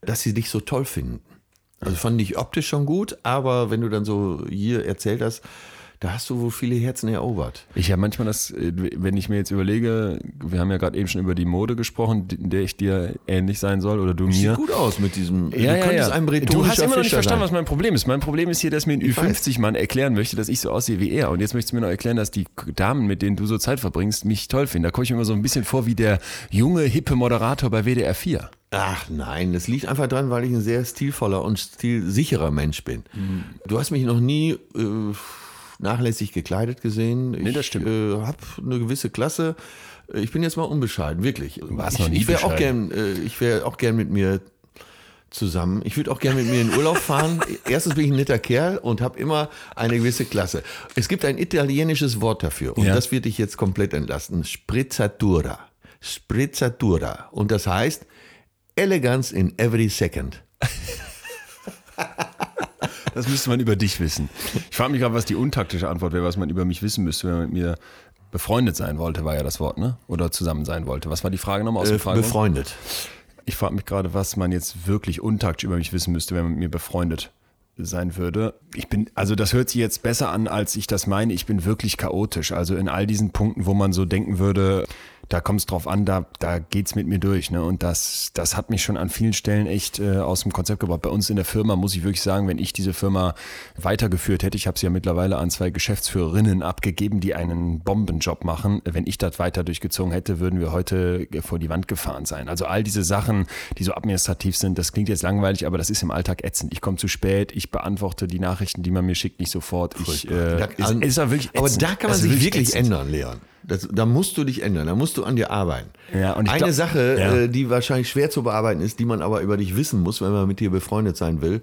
dass sie dich so toll finden. Also fand ich optisch schon gut, aber wenn du dann so hier erzählt hast, da hast du wohl viele Herzen erobert. Ich habe manchmal das, äh, wenn ich mir jetzt überlege, wir haben ja gerade eben schon über die Mode gesprochen, in der ich dir ähnlich sein soll oder du mir. Sieht gut aus mit diesem. Ja, du ja, ja. ein Du hast immer noch nicht verstanden, was mein Problem ist. Mein Problem ist hier, dass mir ein Ü50-Mann erklären möchte, dass ich so aussehe wie er. Und jetzt möchtest du mir noch erklären, dass die Damen, mit denen du so Zeit verbringst, mich toll finden. Da komme ich mir immer so ein bisschen vor wie der junge, hippe Moderator bei WDR 4. Ach nein, das liegt einfach dran, weil ich ein sehr stilvoller und stilsicherer Mensch bin. Mhm. Du hast mich noch nie äh, nachlässig gekleidet gesehen. Ich das stimmt. äh, habe eine gewisse Klasse. Ich bin jetzt mal unbescheiden, wirklich. ich noch nie ich wäre auch gern, äh, ich wäre auch gern mit mir zusammen. Ich würde auch gerne mit mir in Urlaub fahren. Erstens bin ich ein netter Kerl und habe immer eine gewisse Klasse. Es gibt ein italienisches Wort dafür und Ja. das wird dich jetzt komplett entlasten. Sprezzatura. Sprezzatura. Und das heißt Elegance in every second. Das müsste man über dich wissen. Ich frage mich gerade, was die untaktische Antwort wäre, was man über mich wissen müsste, wenn man mit mir befreundet sein wollte, war ja das Wort, ne? Oder zusammen sein wollte. Was war die Frage nochmal aus Äh, dem Fragebogen? befreundet. Ich frage mich gerade, was man jetzt wirklich untaktisch über mich wissen müsste, wenn man mit mir befreundet sein würde. Ich bin, also das hört sich jetzt besser an, als ich das meine. Ich bin wirklich chaotisch. Also in all diesen Punkten, wo man so denken würde, da kommt es drauf an, da, da geht's mit mir durch. Ne? Und das, das hat mich schon an vielen Stellen echt äh, aus dem Konzept gebracht. Bei uns in der Firma muss ich wirklich sagen, wenn ich diese Firma weitergeführt hätte, ich habe sie ja mittlerweile an zwei Geschäftsführerinnen abgegeben, die einen Bombenjob machen. Wenn ich das weiter durchgezogen hätte, würden wir heute vor die Wand gefahren sein. Also all diese Sachen, die so administrativ sind, das klingt jetzt langweilig, aber das ist im Alltag ätzend. Ich komme zu spät, ich beantworte die Nachrichten, die man mir schickt, nicht sofort. Ich, äh, Da- ist, ist wirklich aber ätzend. da kann man Das ist sich wirklich ätzend. ändern, Leon. Das, da musst du dich ändern, da musst du an dir arbeiten. Ja, Eine glaub- Sache, Ja. äh, die wahrscheinlich schwer zu bearbeiten ist, die man aber über dich wissen muss, wenn man mit dir befreundet sein will,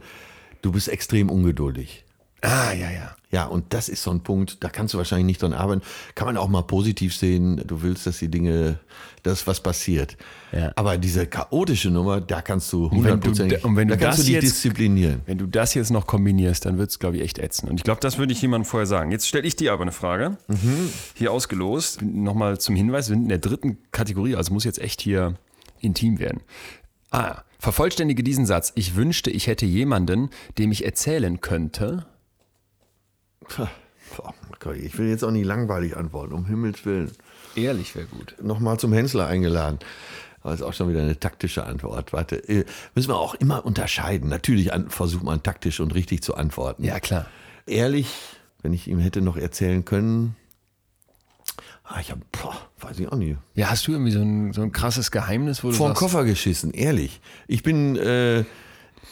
du bist extrem ungeduldig. Ah, ja, ja. Ja, und das ist so ein Punkt, da kannst du wahrscheinlich nicht dran arbeiten. Kann man auch mal positiv sehen. Du willst, dass die Dinge, dass was passiert. Ja. Aber diese chaotische Nummer, da kannst du wenn du- hundertprozentig, und wenn da du kannst das du dich jetzt- disziplinieren. Wenn du das jetzt noch kombinierst, dann wird es, glaube ich, echt ätzend. Und ich glaube, das würde ich jemandem vorher sagen. Jetzt stelle ich dir aber eine Frage. Hier ausgelost. Nochmal zum Hinweis, wir sind in der dritten Kategorie, also muss jetzt echt hier intim werden. Ah, vervollständige diesen Satz. Ich wünschte, ich hätte jemanden, dem ich erzählen könnte. Ich will jetzt auch nicht langweilig antworten, um Himmels Willen. Ehrlich wäre gut. Nochmal zum Hensler eingeladen. Aber ist auch schon wieder eine taktische Antwort. Warte, äh, müssen wir auch immer unterscheiden. Natürlich versucht man taktisch und richtig zu antworten. Ja, klar. Ehrlich, wenn ich ihm hätte noch erzählen können, ah, ich habe, weiß ich auch nicht, Ja, hast du irgendwie so ein, so ein krasses Geheimnis, wo du vor den Koffer geschissen, ehrlich. Ich bin, äh,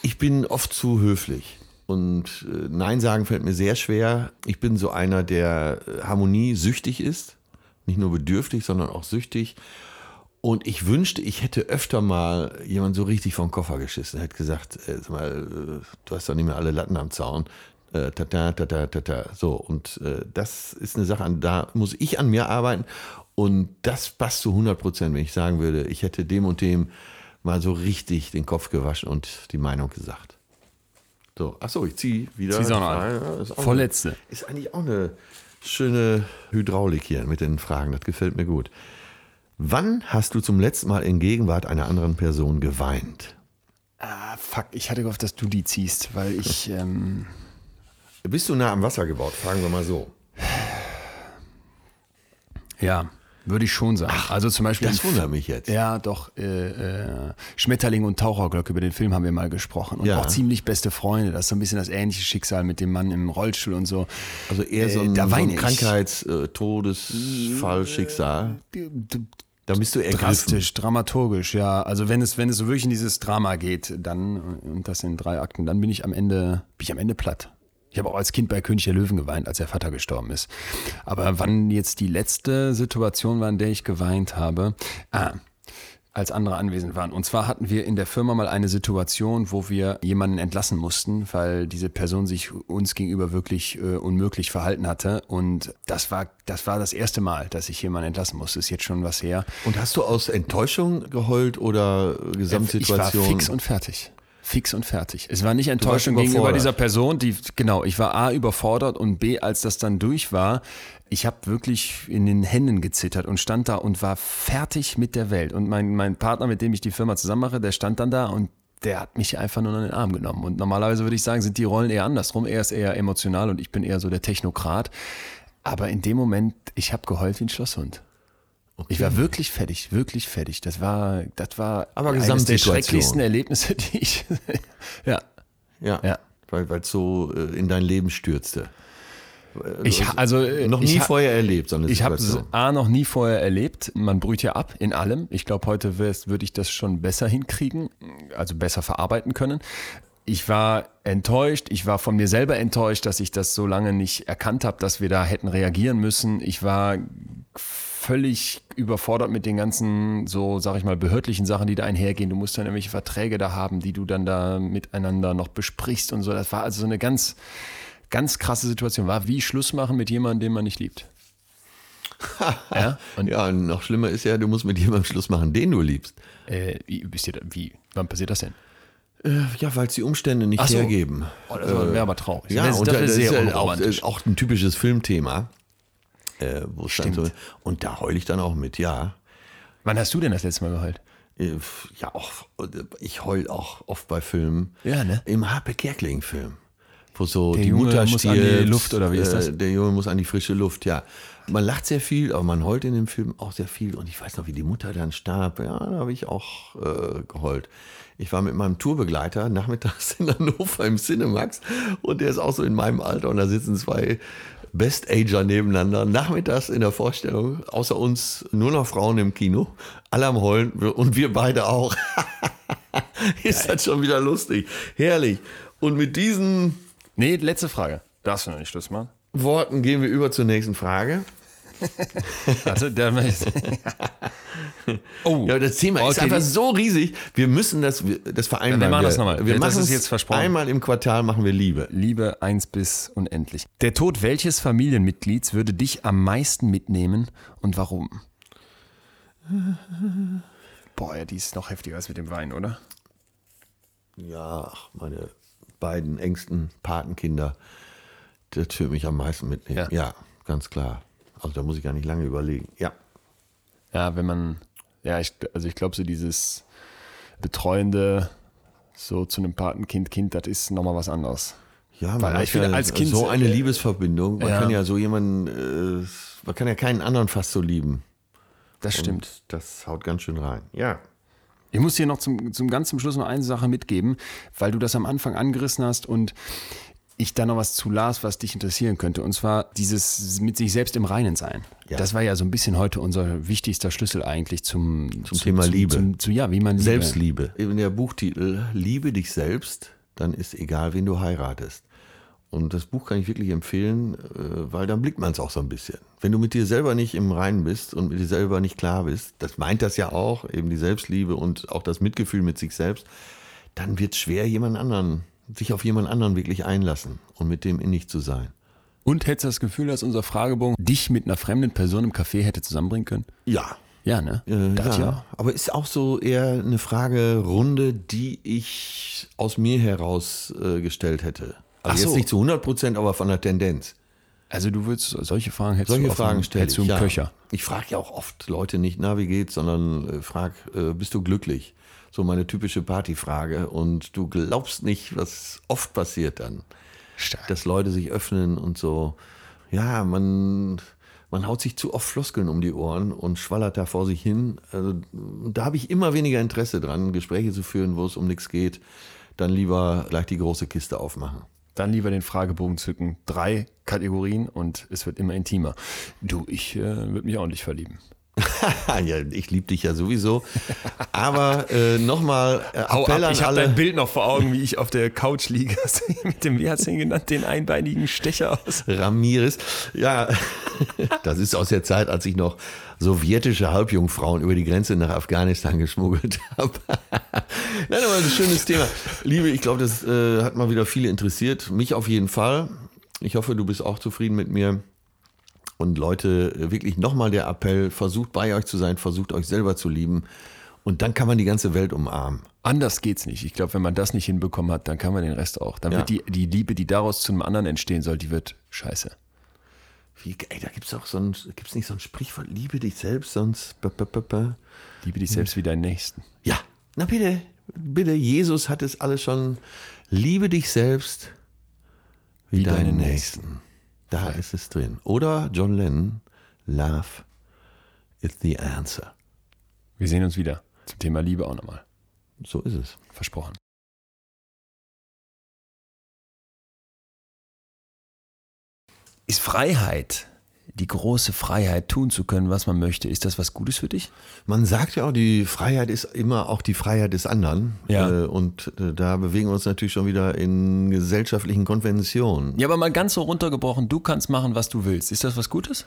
ich bin oft zu höflich. Und äh, Nein sagen fällt mir sehr schwer. Ich bin so einer, der äh, Harmonie süchtig ist. Nicht nur bedürftig, sondern auch süchtig. Und ich wünschte, ich hätte öfter mal jemand so richtig vom Koffer geschissen. Hätte gesagt, äh, sag mal, du hast doch nicht mehr alle Latten am Zaun. Tata, tata, tata. So, und das ist eine Sache, da muss ich an mir arbeiten. Und das passt zu 100 Prozent, wenn ich sagen würde, ich hätte dem und dem mal so richtig den Kopf gewaschen und die Meinung gesagt. So, achso, ich ziehe wieder. Zieh's auch noch an. ja, Vorletzte. Eine, ist eigentlich auch eine schöne Hydraulik hier mit den Fragen. Das gefällt mir gut. Wann hast du zum letzten Mal in Gegenwart einer anderen Person geweint? Ah, fuck, ich hatte gehofft, dass du die ziehst, weil ich, ähm, Bist du nah am Wasser gebaut? Fragen wir mal so. ja, würde ich schon sagen. also zum Beispiel. Das wundert mich jetzt. Ja, doch. Äh, äh, Schmetterling und Taucherglocke, über den Film haben wir mal gesprochen. Und Ja. auch ziemlich beste Freunde. Das ist so ein bisschen das ähnliche Schicksal mit dem Mann im Rollstuhl und so. Also eher so Äh, ein, da so ein. Krankheits-, äh, Todesfall, Schicksal. Da bist du ergriffen. Drastisch, dramaturgisch, ja. Also wenn es, wenn es so wirklich in dieses Drama geht, dann, und das in drei Akten, dann bin ich am Ende, bin ich am Ende platt. Ich habe auch als Kind bei König der Löwen geweint, als der Vater gestorben ist. Aber wann jetzt die letzte Situation war, in der ich geweint habe, ah, als andere anwesend waren. Und zwar hatten wir in der Firma mal eine Situation, wo wir jemanden entlassen mussten, weil diese Person sich uns gegenüber wirklich äh, unmöglich verhalten hatte. Und das war, das war das erste Mal, dass ich jemanden entlassen musste. Ist jetzt schon was her. Und hast du aus Enttäuschung geheult oder Gesamtsituation? Ich war fix und fertig. Fix und fertig. Es war nicht Enttäuschung gegenüber dieser Person, die, genau, ich war A, überfordert und B, als das dann durch war, ich habe wirklich in den Händen gezittert und stand da und war fertig mit der Welt. Und mein, mein Partner, mit dem ich die Firma zusammen mache, der stand dann da und der hat mich einfach nur in den Arm genommen. Und normalerweise würde ich sagen, sind die Rollen eher andersrum. Er ist eher emotional und ich bin eher so der Technokrat. Aber in dem Moment, ich habe geheult wie ein Schlosshund. Ich war wirklich fertig, wirklich fertig. Das war, das war Aber eines der schrecklichsten Erlebnisse, die ich. ja. Ja, Ja. weil es so äh, in dein Leben stürzte. Ich, also, äh, Noch nie ha- vorher erlebt, so eine Ich habe es. A noch nie vorher erlebt. Man brüht ja ab in allem. Ich glaube, heute würde ich das schon besser hinkriegen, also besser verarbeiten können. Ich war enttäuscht, ich war von mir selber enttäuscht, dass ich das so lange nicht erkannt habe, dass wir da hätten reagieren müssen. Ich war völlig überfordert mit den ganzen, so sag ich mal, behördlichen Sachen, die da einhergehen. Du musst dann irgendwelche Verträge da haben, die du dann da miteinander noch besprichst und so. Das war also so eine ganz, ganz krasse Situation. War wie Schluss machen mit jemandem, den man nicht liebt. ja? Und Ja, noch schlimmer ist ja, du musst mit jemandem Schluss machen, den du liebst. äh, wie, wie, wann passiert das denn? Äh, Ja, weil es die Umstände nicht so. hergeben. Oh, das wäre aber traurig. Ja, das, und das das, ist ja auch, ist auch ein typisches Filmthema. Äh, wo es dann so, und da heule ich dann auch mit, ja. Wann hast du denn das letzte Mal geheult? Äh, Ja, auch, ich heul auch oft bei Filmen. Ja, ne? Im Harpe Kerkeling-Film. Wo so Der die Junge Mutter muss an die stirbt, Luft, oder wie ist das? Äh, der Junge muss an die frische Luft, ja. Man lacht sehr viel, aber man heult in dem Film auch sehr viel. Und ich weiß noch, wie die Mutter dann starb. Ja, da habe ich auch äh, geheult. Ich war mit meinem Tourbegleiter nachmittags in Hannover im Cinemax und der ist auch so in meinem Alter und da sitzen zwei Best-Ager nebeneinander. Nachmittags in der Vorstellung, außer uns nur noch Frauen im Kino, alle am Heulen und wir beide auch. ist das schon wieder lustig. Herrlich. Und mit diesen Nee, letzte Frage. Darfst du noch nicht Schluss machen? Worten gehen wir über zur nächsten Frage. Warte, der, Oh, Ja, das Thema ist Okay, einfach die- so riesig. Wir müssen das, das vereinbaren. Wir machen das nochmal. Wir Das machen ist es jetzt versprochen. Einmal im Quartal machen wir Liebe. Liebe eins bis unendlich. Der Tod welches Familienmitglieds würde dich am meisten mitnehmen und warum? Boah, ja, die ist noch heftiger als mit dem Wein, oder? Ja, meine beiden engsten Patenkinder, das würde mich am meisten mitnehmen. Ja. Ja. ganz klar. Also da muss ich gar nicht lange überlegen. Ja. Ja, wenn man, ja, ich, also ich glaube, so dieses Betreuende so zu einem Patenkind, Kind, das ist nochmal was anderes. Ja, Weil man ich hat finde, ja als Kind- so eine Liebesverbindung. Man Ja. kann ja so jemanden, äh, man kann ja keinen anderen fast so lieben. Das stimmt. Und das haut ganz schön rein. Ja. Ich muss dir noch zum, zum ganz zum Schluss noch eine Sache mitgeben, weil du das am Anfang angerissen hast und ich da noch was zu las, was dich interessieren könnte. Und zwar dieses mit sich selbst im Reinen sein. Ja. Das war ja so ein bisschen heute unser wichtigster Schlüssel eigentlich zum, Zum Thema Liebe. Zum, zu, ja, wie man Liebe- Selbstliebe. In der Buchtitel Liebe dich selbst, dann ist egal, wen du heiratest. Und das Buch kann ich wirklich empfehlen, äh, weil dann blickt man es auch so ein bisschen. Wenn du mit dir selber nicht im Reinen bist und mit dir selber nicht klar bist, das meint das ja auch, eben die Selbstliebe und auch das Mitgefühl mit sich selbst, dann wird es schwer, jemand anderen, sich auf jemand anderen wirklich einlassen und mit dem innig zu sein. Und hättest du das Gefühl, dass unser Fragebogen dich mit einer fremden Person im Café hätte zusammenbringen können? Ja, Ja, ne? Äh, ja, auch. aber ist auch so eher eine Fragerunde, die ich aus mir heraus äh, gestellt hätte. Also so. jetzt nicht zu 100 Prozent, aber von der Tendenz. Also du würdest solche Fragen hättest Solche du Fragen stelle hättest ich. du einen ja. Köcher. Ich frage ja auch oft Leute nicht, na, wie geht's, sondern äh, frag, äh, bist du glücklich? So meine typische Partyfrage. Und du glaubst nicht, was oft passiert dann. Stark. Dass Leute sich öffnen und so. Ja, man, man haut sich zu oft Floskeln um die Ohren und schwallert da vor sich hin. Also, da habe ich immer weniger Interesse dran, Gespräche zu führen, wo es um nichts geht. Dann lieber gleich die große Kiste aufmachen. Dann lieber den Fragebogen zücken. Drei Kategorien und es wird immer intimer. Du, ich äh, würde mich auch nicht verlieben. ja, ich liebe dich ja sowieso. Aber äh, nochmal äh, Appell an ich habe alle. dein Bild noch vor Augen, wie ich auf der Couch liege. Mit dem, wie hast du ihn genannt, den einbeinigen Stecher aus? Ramirez. Ja, das ist aus der Zeit, als ich noch sowjetische Halbjungfrauen über die Grenze nach Afghanistan geschmuggelt habe. Nein, aber ein schönes Thema. Liebe, ich glaube, das äh, hat mal wieder viele interessiert. Mich auf jeden Fall. Ich hoffe, du bist auch zufrieden mit mir. Und Leute, äh, wirklich nochmal der Appell, versucht bei euch zu sein, versucht euch selber zu lieben. Und dann kann man die ganze Welt umarmen. Anders geht's nicht. Ich glaube, wenn man das nicht hinbekommen hat, dann kann man den Rest auch. Dann Ja. wird die, die Liebe, die daraus zu einem anderen entstehen soll, die wird scheiße. Wie, ey, da gibt es auch so ein, gibt's nicht so ein Sprichwort, liebe dich selbst, sonst. b- b- b- Liebe dich selbst wie deinen Nächsten. Ja, na bitte, bitte, Jesus hat es alles schon. Liebe dich selbst wie, Wie deinen deinen Nächsten. Da ist es drin. Oder John Lennon, Love is the answer. Wir sehen uns wieder zum Thema Liebe auch nochmal. So ist es. Versprochen. Ist Freiheit, die große Freiheit, tun zu können, was man möchte, ist das was Gutes für dich? Man sagt ja auch, die Freiheit ist immer auch die Freiheit des anderen. Ja. Äh, Und äh, da bewegen wir uns natürlich schon wieder in gesellschaftlichen Konventionen. Ja, aber mal ganz so runtergebrochen, du kannst machen, was du willst. Ist das was Gutes?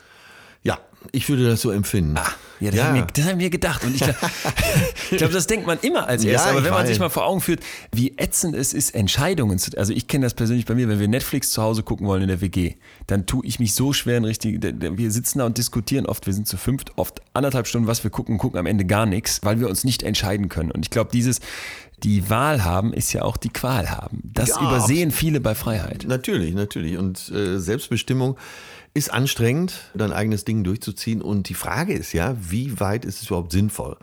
Ja, ich würde das so empfinden. Ja, das, Ja. Haben wir, das haben wir gedacht. Und ich glaube, glaub, das denkt man immer als Ja, erstes. aber ich wenn man weiß. sich mal vor Augen führt, wie ätzend es ist, Entscheidungen zu Also ich kenne das persönlich bei mir, wenn wir Netflix zu Hause gucken wollen in der WG, dann tue ich mich so schwer in richtig. Wir sitzen da und diskutieren oft, wir sind zu fünft, oft anderthalb Stunden, was wir gucken, gucken am Ende gar nichts, weil wir uns nicht entscheiden können. Und ich glaube, dieses die Wahl haben ist ja auch die Qual haben. Das Ja, übersehen viele bei Freiheit. Natürlich, natürlich. Und äh, Selbstbestimmung ist anstrengend, dein eigenes Ding durchzuziehen. Und die Frage ist ja, wie weit ist es überhaupt sinnvoll,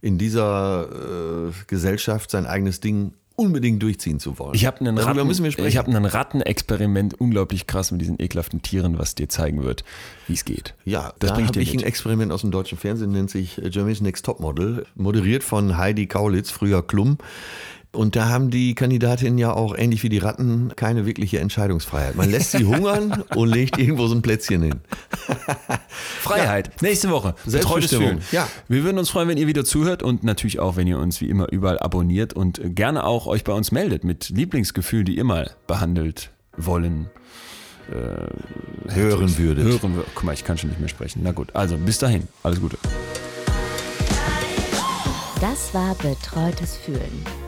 in dieser äh, Gesellschaft sein eigenes Ding unbedingt durchziehen zu wollen? Ich habe einen Darüber Ratten, müssen wir sprechen. ich habe ein Rattenexperiment unglaublich krass mit diesen ekelhaften Tieren, was dir zeigen wird, wie es geht. Ja, das da bringe ich habe dir ich ein. Experiment aus dem deutschen Fernsehen, nennt sich äh, Germany's Next Topmodel, moderiert von Heidi Kaulitz, früher Klum. Und da haben die Kandidatinnen ja auch, ähnlich wie die Ratten, keine wirkliche Entscheidungsfreiheit. Man lässt sie hungern und legt irgendwo so ein Plätzchen hin. Freiheit. Nächste Woche. Betreutes Selbstbestimmung. Fühlen. Ja. Wir würden uns freuen, wenn ihr wieder zuhört und natürlich auch, wenn ihr uns wie immer überall abonniert und äh, gerne auch euch bei uns meldet mit Lieblingsgefühlen, die ihr mal behandelt wollen. Hören würdet. Hören wir. Guck mal, ich kann schon nicht mehr sprechen. Na gut, also bis dahin. Alles Gute. Das war Betreutes Fühlen.